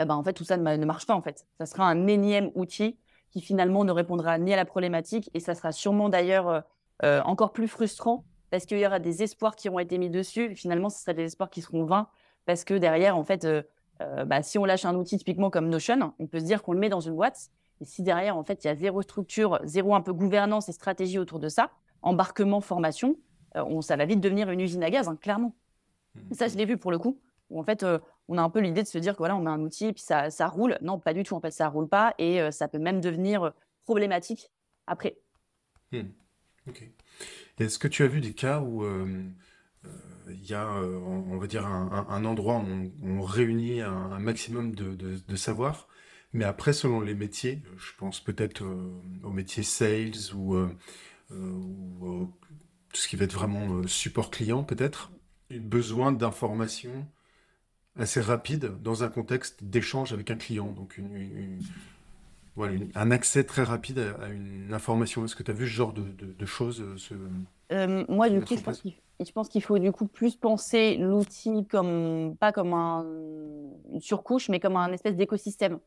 Speaker 1: eh ben, en fait, tout ça ne, marche pas. En fait, ça sera un énième outil qui finalement ne répondra ni à la problématique et ça sera sûrement d'ailleurs encore plus frustrant parce qu'il y aura des espoirs qui auront été mis dessus. finalement, ce sera des espoirs qui seront vains parce que derrière, en fait, euh, euh, bah, si on lâche un outil typiquement comme Notion, on peut se dire qu'on le met dans une boîte. Et si derrière, en fait, il y a zéro structure, zéro un peu gouvernance et stratégie autour de ça, embarquement, formation, euh, on, ça va vite devenir une usine à gaz, hein, clairement. Mmh. Ça, je l'ai vu pour le coup. Où en fait, on a un peu l'idée de se dire que voilà, on met un outil et puis ça, ça roule. Non, pas du tout. En fait, ça roule pas et ça peut même devenir problématique après.
Speaker 2: Mmh. Ok. Est-ce que tu as vu des cas où euh, euh, il y a, euh, on va dire, un, endroit où on, réunit un, maximum de, savoir, mais après, selon les métiers, je pense peut-être au métier sales ou, tout ce qui va être vraiment support client, peut-être, besoin d'informations assez rapides dans un contexte d'échange avec un client. Donc, une, voilà, un accès très rapide à, une information. Est-ce que tu as vu ce genre de, choses euh,
Speaker 1: euh, Moi, du coup, je pense, qu'il, faut du coup plus penser l'outil comme pas comme un, une surcouche, mais comme un espèce d'écosystème.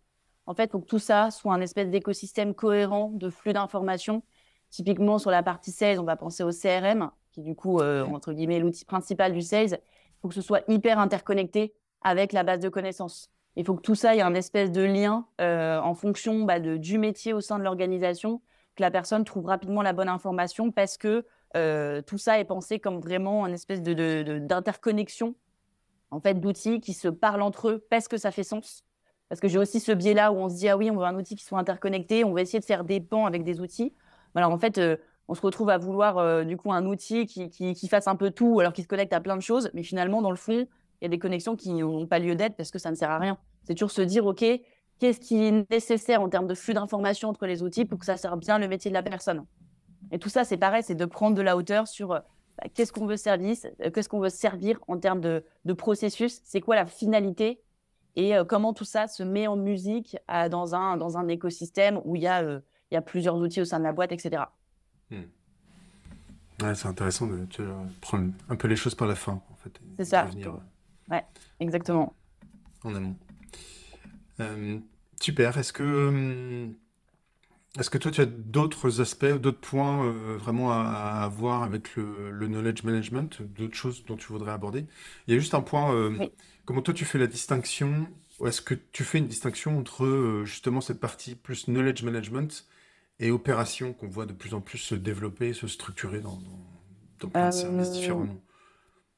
Speaker 1: En fait, il faut que tout ça soit un espèce d'écosystème cohérent de flux d'informations. Typiquement, sur la partie sales, on va penser au CRM, qui du coup, euh, entre guillemets, l'outil principal du sales. Il faut que ce soit hyper interconnecté avec la base de connaissances. Il faut que tout ça, ait un espèce de lien euh, en fonction bah, de, du métier au sein de l'organisation, que la personne trouve rapidement la bonne information parce que tout ça est pensé comme vraiment une espèce d'interconnexion en fait, d'outils qui se parlent entre eux parce que ça fait sens. Parce que j'ai aussi ce biais-là où on se dit, ah oui, on veut un outil qui soit interconnecté, on va essayer de faire des pans avec des outils. Alors en fait, on se retrouve à vouloir du coup un outil qui, qui, fasse un peu tout, alors qu'il se connecte à plein de choses, mais finalement, dans le fond, y a des connexions qui n'ont pas lieu d'être parce que ça ne sert à rien. C'est toujours se dire, OK, qu'est-ce qui est nécessaire en termes de flux d'informations entre les outils pour que ça serve bien le métier de la personne? Et tout ça, c'est pareil, c'est de prendre de la hauteur sur bah, qu'est-ce qu'on veut servir, euh, qu'est-ce qu'on veut servir en termes de, processus, c'est quoi la finalité et euh, comment tout ça se met en musique dans, un, dans un écosystème où il y, a, euh, il y a plusieurs outils au sein de la boîte, etc.
Speaker 2: Hmm. c'est intéressant de, prendre un peu les choses par la fin, en fait.
Speaker 1: C'est ça. Ouais, exactement.
Speaker 2: En amont. Euh, super. Est-ce que, hum, est-ce que toi, tu as d'autres aspects, d'autres points euh, vraiment à, à, voir avec le, knowledge management, d'autres choses dont tu voudrais aborder? Il y a juste un point. Euh, comment toi, tu fais la distinction? Est-ce que tu fais une distinction entre justement cette partie plus knowledge management et opération qu'on voit de plus en plus se développer, se structurer dans, dans, plein de services différemment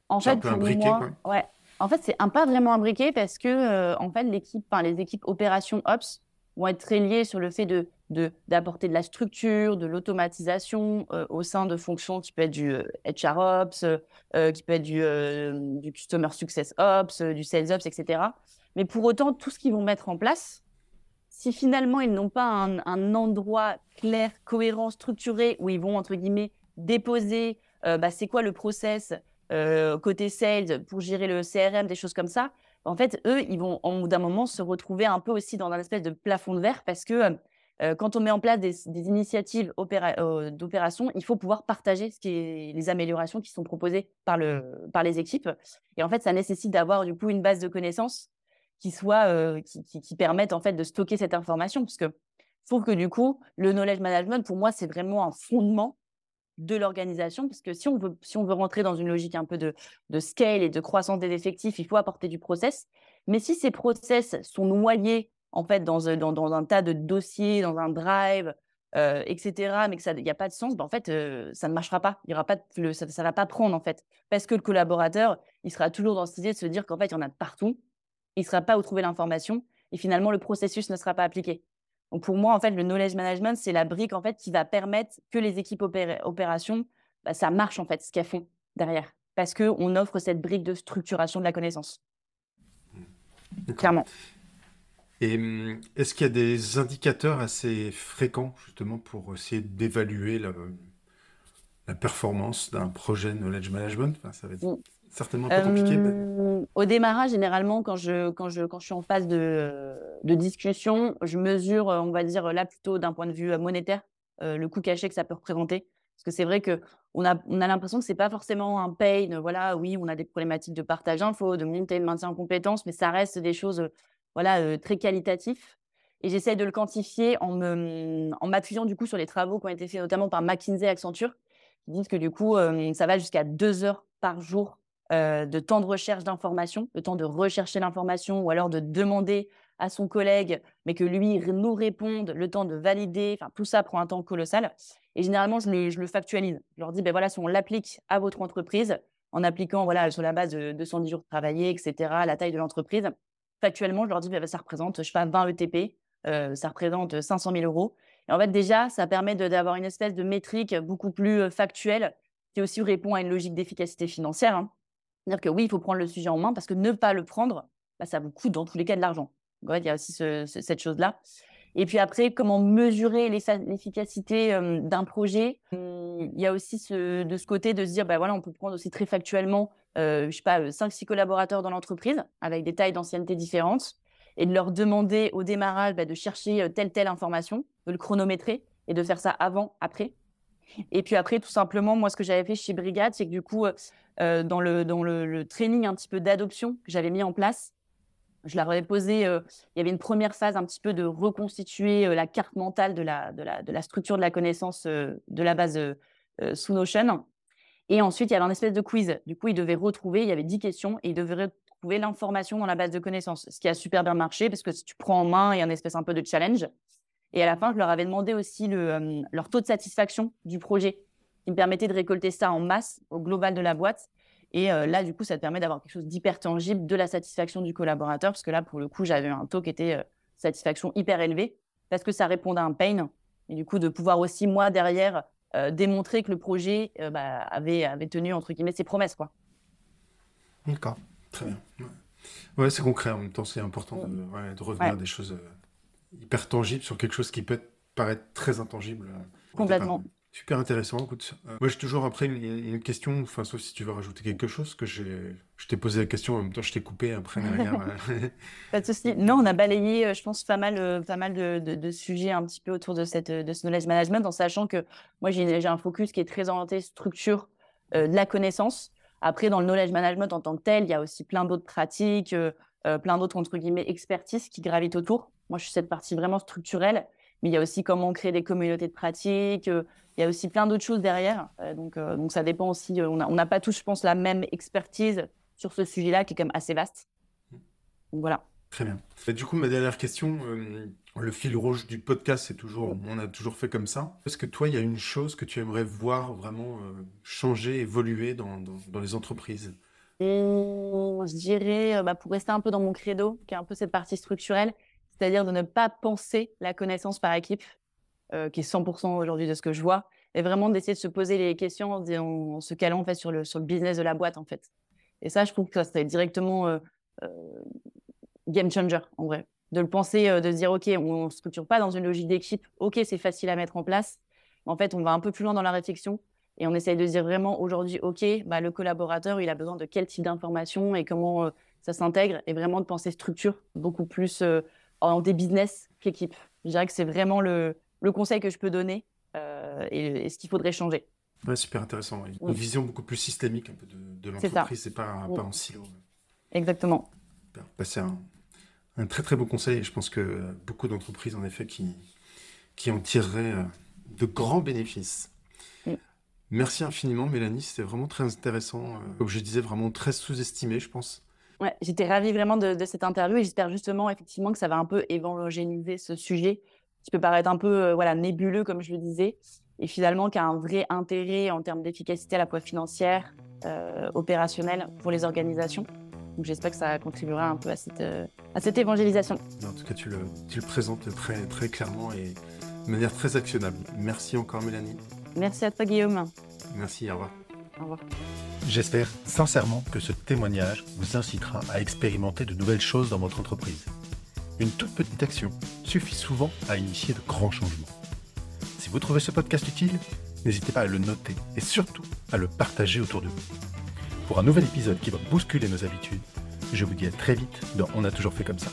Speaker 1: En fait, un imbriqué, moi, ouais. En fait, c'est un pas vraiment imbriqué parce que euh, en fait, les équipes opération ops vont être très liées sur le fait de d'apporter de, la structure, de l'automatisation euh, au sein de fonctions qui peut être du HR euh, ops, qui peut être du, customer success ops, du sales ops, etc. Mais pour autant, tout ce qu'ils vont mettre en place, si finalement ils n'ont pas un, un, endroit clair, cohérent, structuré où ils vont entre guillemets déposer, bah, c'est quoi le process, euh, côté sales pour gérer le CRM, des choses comme ça, en fait, eux, ils vont en bout d'un moment se retrouver un peu aussi dans un espèce de plafond de verre parce que euh, quand on met en place des, initiatives euh, d'opération, il faut pouvoir partager ce qui est, les améliorations qui sont proposées par, le, par les équipes. Et en fait, ça nécessite d'avoir du coup une base de connaissances qui soit qui, permette en fait de stocker cette information parce que faut que du coup le knowledge management pour moi c'est vraiment un fondement de l'organisation, parce que si on, veut, si on veut rentrer dans une logique un peu de, de scale et de croissance des effectifs, il faut apporter du process. Mais si ces process sont noyés en fait dans, dans, dans un tas de dossiers, dans un drive, euh, etc., mais que ça, il n'y a pas de sens, ben en fait, euh, ça ne marchera pas. Il y aura pas de, ça, ne va pas prendre en fait, parce que le collaborateur, il sera toujours dans cette idée de se dire qu'en fait, il y en a partout. Il ne sera pas où trouver l'information, et finalement, le processus ne sera pas appliqué. Donc pour moi, en fait, le knowledge management, c'est la brique en fait qui va permettre que les équipes opérations, bah, ça marche en fait ce qu'elles font derrière, parce que on offre cette brique de structuration de la connaissance. Clairement.
Speaker 2: Et hum, est-ce qu'il y a des indicateurs assez fréquents justement pour essayer d'évaluer la, la performance d'un projet knowledge management? Enfin, ça va être mmh. Certainement pas compliqué.
Speaker 1: Euh, au démarrage, généralement, quand je, quand je, quand je suis en phase de, de discussion, je mesure, on va dire là plutôt d'un point de vue monétaire, euh, le coût caché que ça peut représenter. Parce que c'est vrai qu'on a, on a l'impression que c'est pas forcément un pain. Voilà, oui, on a des problématiques de partage d'infos, de montée, de maintien en compétences, mais ça reste des choses euh, très qualitatives. Et j'essaie de le quantifier en m'appuyant du coup sur les travaux qui ont été faits notamment par McKinsey Accenture, disent que du coup, euh, ça va jusqu'à deux heures par jour euh, de temps de recherche d'information, le temps de rechercher l'information ou alors de demander à son collègue, mais que lui nous réponde, le temps de valider, enfin tout ça prend un temps colossal. Et généralement, je, le factualise. Je leur dis, ben voilà, si on l'applique à votre entreprise, en appliquant voilà sur la base de 210 jours travaillés, etc., la taille de l'entreprise, factuellement, je leur dis, ben, ça représente, je sais pas, 20 ETP, euh, ça représente 500 000 euros. Et en fait, déjà, ça permet d'avoir une espèce de métrique beaucoup plus factuelle qui aussi répond à une logique d'efficacité financière. Hein. C'est-à-dire que oui, il faut prendre le sujet en main parce que ne pas le prendre, bah, ça vous coûte dans tous les cas de l'argent. il y a aussi cette chose-là. Et puis après, comment mesurer l'efficacité d'un projet? Mmh, Il y a aussi de ce côté de se dire, bah voilà, on peut prendre aussi très factuellement, je sais pas, 5-6 collaborateurs dans l'entreprise avec des tailles d'ancienneté différentes et de leur demander au démarrage bah, de chercher telle telle information, de le chronométrer et de faire ça avant, après. Et puis après, tout simplement, moi, ce que j'avais fait chez Brigade, c'est que du coup, euh, dans, le, dans le, training un petit peu d'adoption que j'avais mis en place, je leur avais posé, il y avait une première phase un petit peu de reconstituer la carte mentale de la, de la, de la structure de la connaissance de la base sous Notion. Et ensuite, il y avait un espèce de quiz. Du coup, ils devaient retrouver, il y avait 10 questions, et ils devaient trouver l'information dans la base de connaissances, ce qui a super bien marché parce que si tu prends en main, il y a une espèce un peu de challenge. Et à la fin, je leur avais demandé aussi le, leur taux de satisfaction du projet. qui me permettait de récolter ça en masse au global de la boîte. Et là, du coup, ça te permet d'avoir quelque chose d'hyper tangible de la satisfaction du collaborateur, parce que là, pour le coup, j'avais un taux qui était satisfaction hyper élevé, parce que ça répondait à un pain. Et du coup, de pouvoir aussi, moi, derrière, démontrer que le projet bah, avait, avait tenu, entre guillemets, ses promesses. quoi.
Speaker 2: D'accord, très bien. Ouais, c'est concret en même temps, c'est important de, revenir à des choses hyper tangibles sur quelque chose qui peut paraître très intangible.
Speaker 1: Complètement.
Speaker 2: Super intéressant. Écoute, euh, moi j'ai toujours après une, question, enfin sauf si tu veux rajouter quelque chose, que je t'ai posé la question en même temps, je t'ai coupé après
Speaker 1: pas de souci. Non, on a balayé, euh, je pense, pas mal, euh, pas mal de, de, sujets un petit peu autour de cette de ce knowledge management, en sachant que moi j'ai un focus qui est très orienté structure de la connaissance. Après, dans le knowledge management en tant que tel, il y a aussi plein d'autres pratiques, plein d'autres entre guillemets expertises qui gravitent autour. Moi, je suis cette partie vraiment structurelle mais il y a aussi comment créer des communautés de pratique. Euh, il y a aussi plein d'autres choses derrière. Euh, donc, euh, donc ça dépend aussi. On n'a pas tous, je pense, la même expertise sur ce sujet-là, qui est quand même assez vaste. Donc voilà.
Speaker 2: Très bien. Et du coup, ma dernière question, le fil rouge du podcast, c'est toujours, on a toujours fait comme ça. Est-ce que toi, il y a une chose que tu aimerais voir vraiment changer, évoluer dans, dans, les entreprises?
Speaker 1: Mmh, Je dirais, bah, pour rester un peu dans mon credo, qui est un peu cette partie structurelle, c'est-à-dire de ne pas penser la connaissance par équipe, euh, qui est 100% aujourd'hui de ce que je vois, et vraiment d'essayer de se poser les questions en, se calant sur le, sur le business de la boîte en fait. Et ça, je trouve que ça c'est directement euh, euh, game changer en vrai. De le penser, de se dire ok, on ne structure pas dans une logique d'équipe, ok, c'est facile à mettre en place, en fait, on va un peu plus loin dans la réflexion et on essaye de dire vraiment aujourd'hui, ok, bah, le collaborateur, il a besoin de quel type d'information et comment ça s'intègre, et vraiment de penser structure beaucoup plus des business qu'équipe. Je dirais que c'est vraiment le, le, conseil que je peux donner euh, et, ce qu'il faudrait changer.
Speaker 2: Ouais, super intéressant. Une vision beaucoup plus systémique un peu de, de l'entreprise, c'est pas, pas en silo.
Speaker 1: Exactement.
Speaker 2: Bah, c'est un, un, très très beau conseil. Je pense que beaucoup d'entreprises, en effet, qui, qui en tireraient euh, de grands bénéfices. Merci infiniment, Mélanie. C'était vraiment très intéressant. Euh, comme je disais, vraiment très sous-estimé, je pense.
Speaker 1: Ouais, j'étais ravie vraiment de, cette interview et j'espère justement effectivement que ça va un peu évangéliser ce sujet qui peut paraître un peu euh, voilà nébuleux comme je le disais et finalement qui a un vrai intérêt en termes d'efficacité à la fois financière, euh, opérationnelle pour les organisations. Donc j'espère que ça contribuera un peu à cette, euh, à cette évangélisation.
Speaker 2: En tout cas, tu le, tu le présentes très, très clairement et de manière très actionnable. Merci encore Mélanie.
Speaker 1: Merci à toi Guillaume.
Speaker 2: Merci, au revoir.
Speaker 1: Au revoir.
Speaker 3: J'espère sincèrement que ce témoignage vous incitera à expérimenter de nouvelles choses dans votre entreprise. Une toute petite action suffit souvent à initier de grands changements. Si vous trouvez ce podcast utile, n'hésitez pas à le noter et surtout à le partager autour de vous. Pour un nouvel épisode qui va bousculer nos habitudes, je vous dis à très vite dans On a toujours fait comme ça.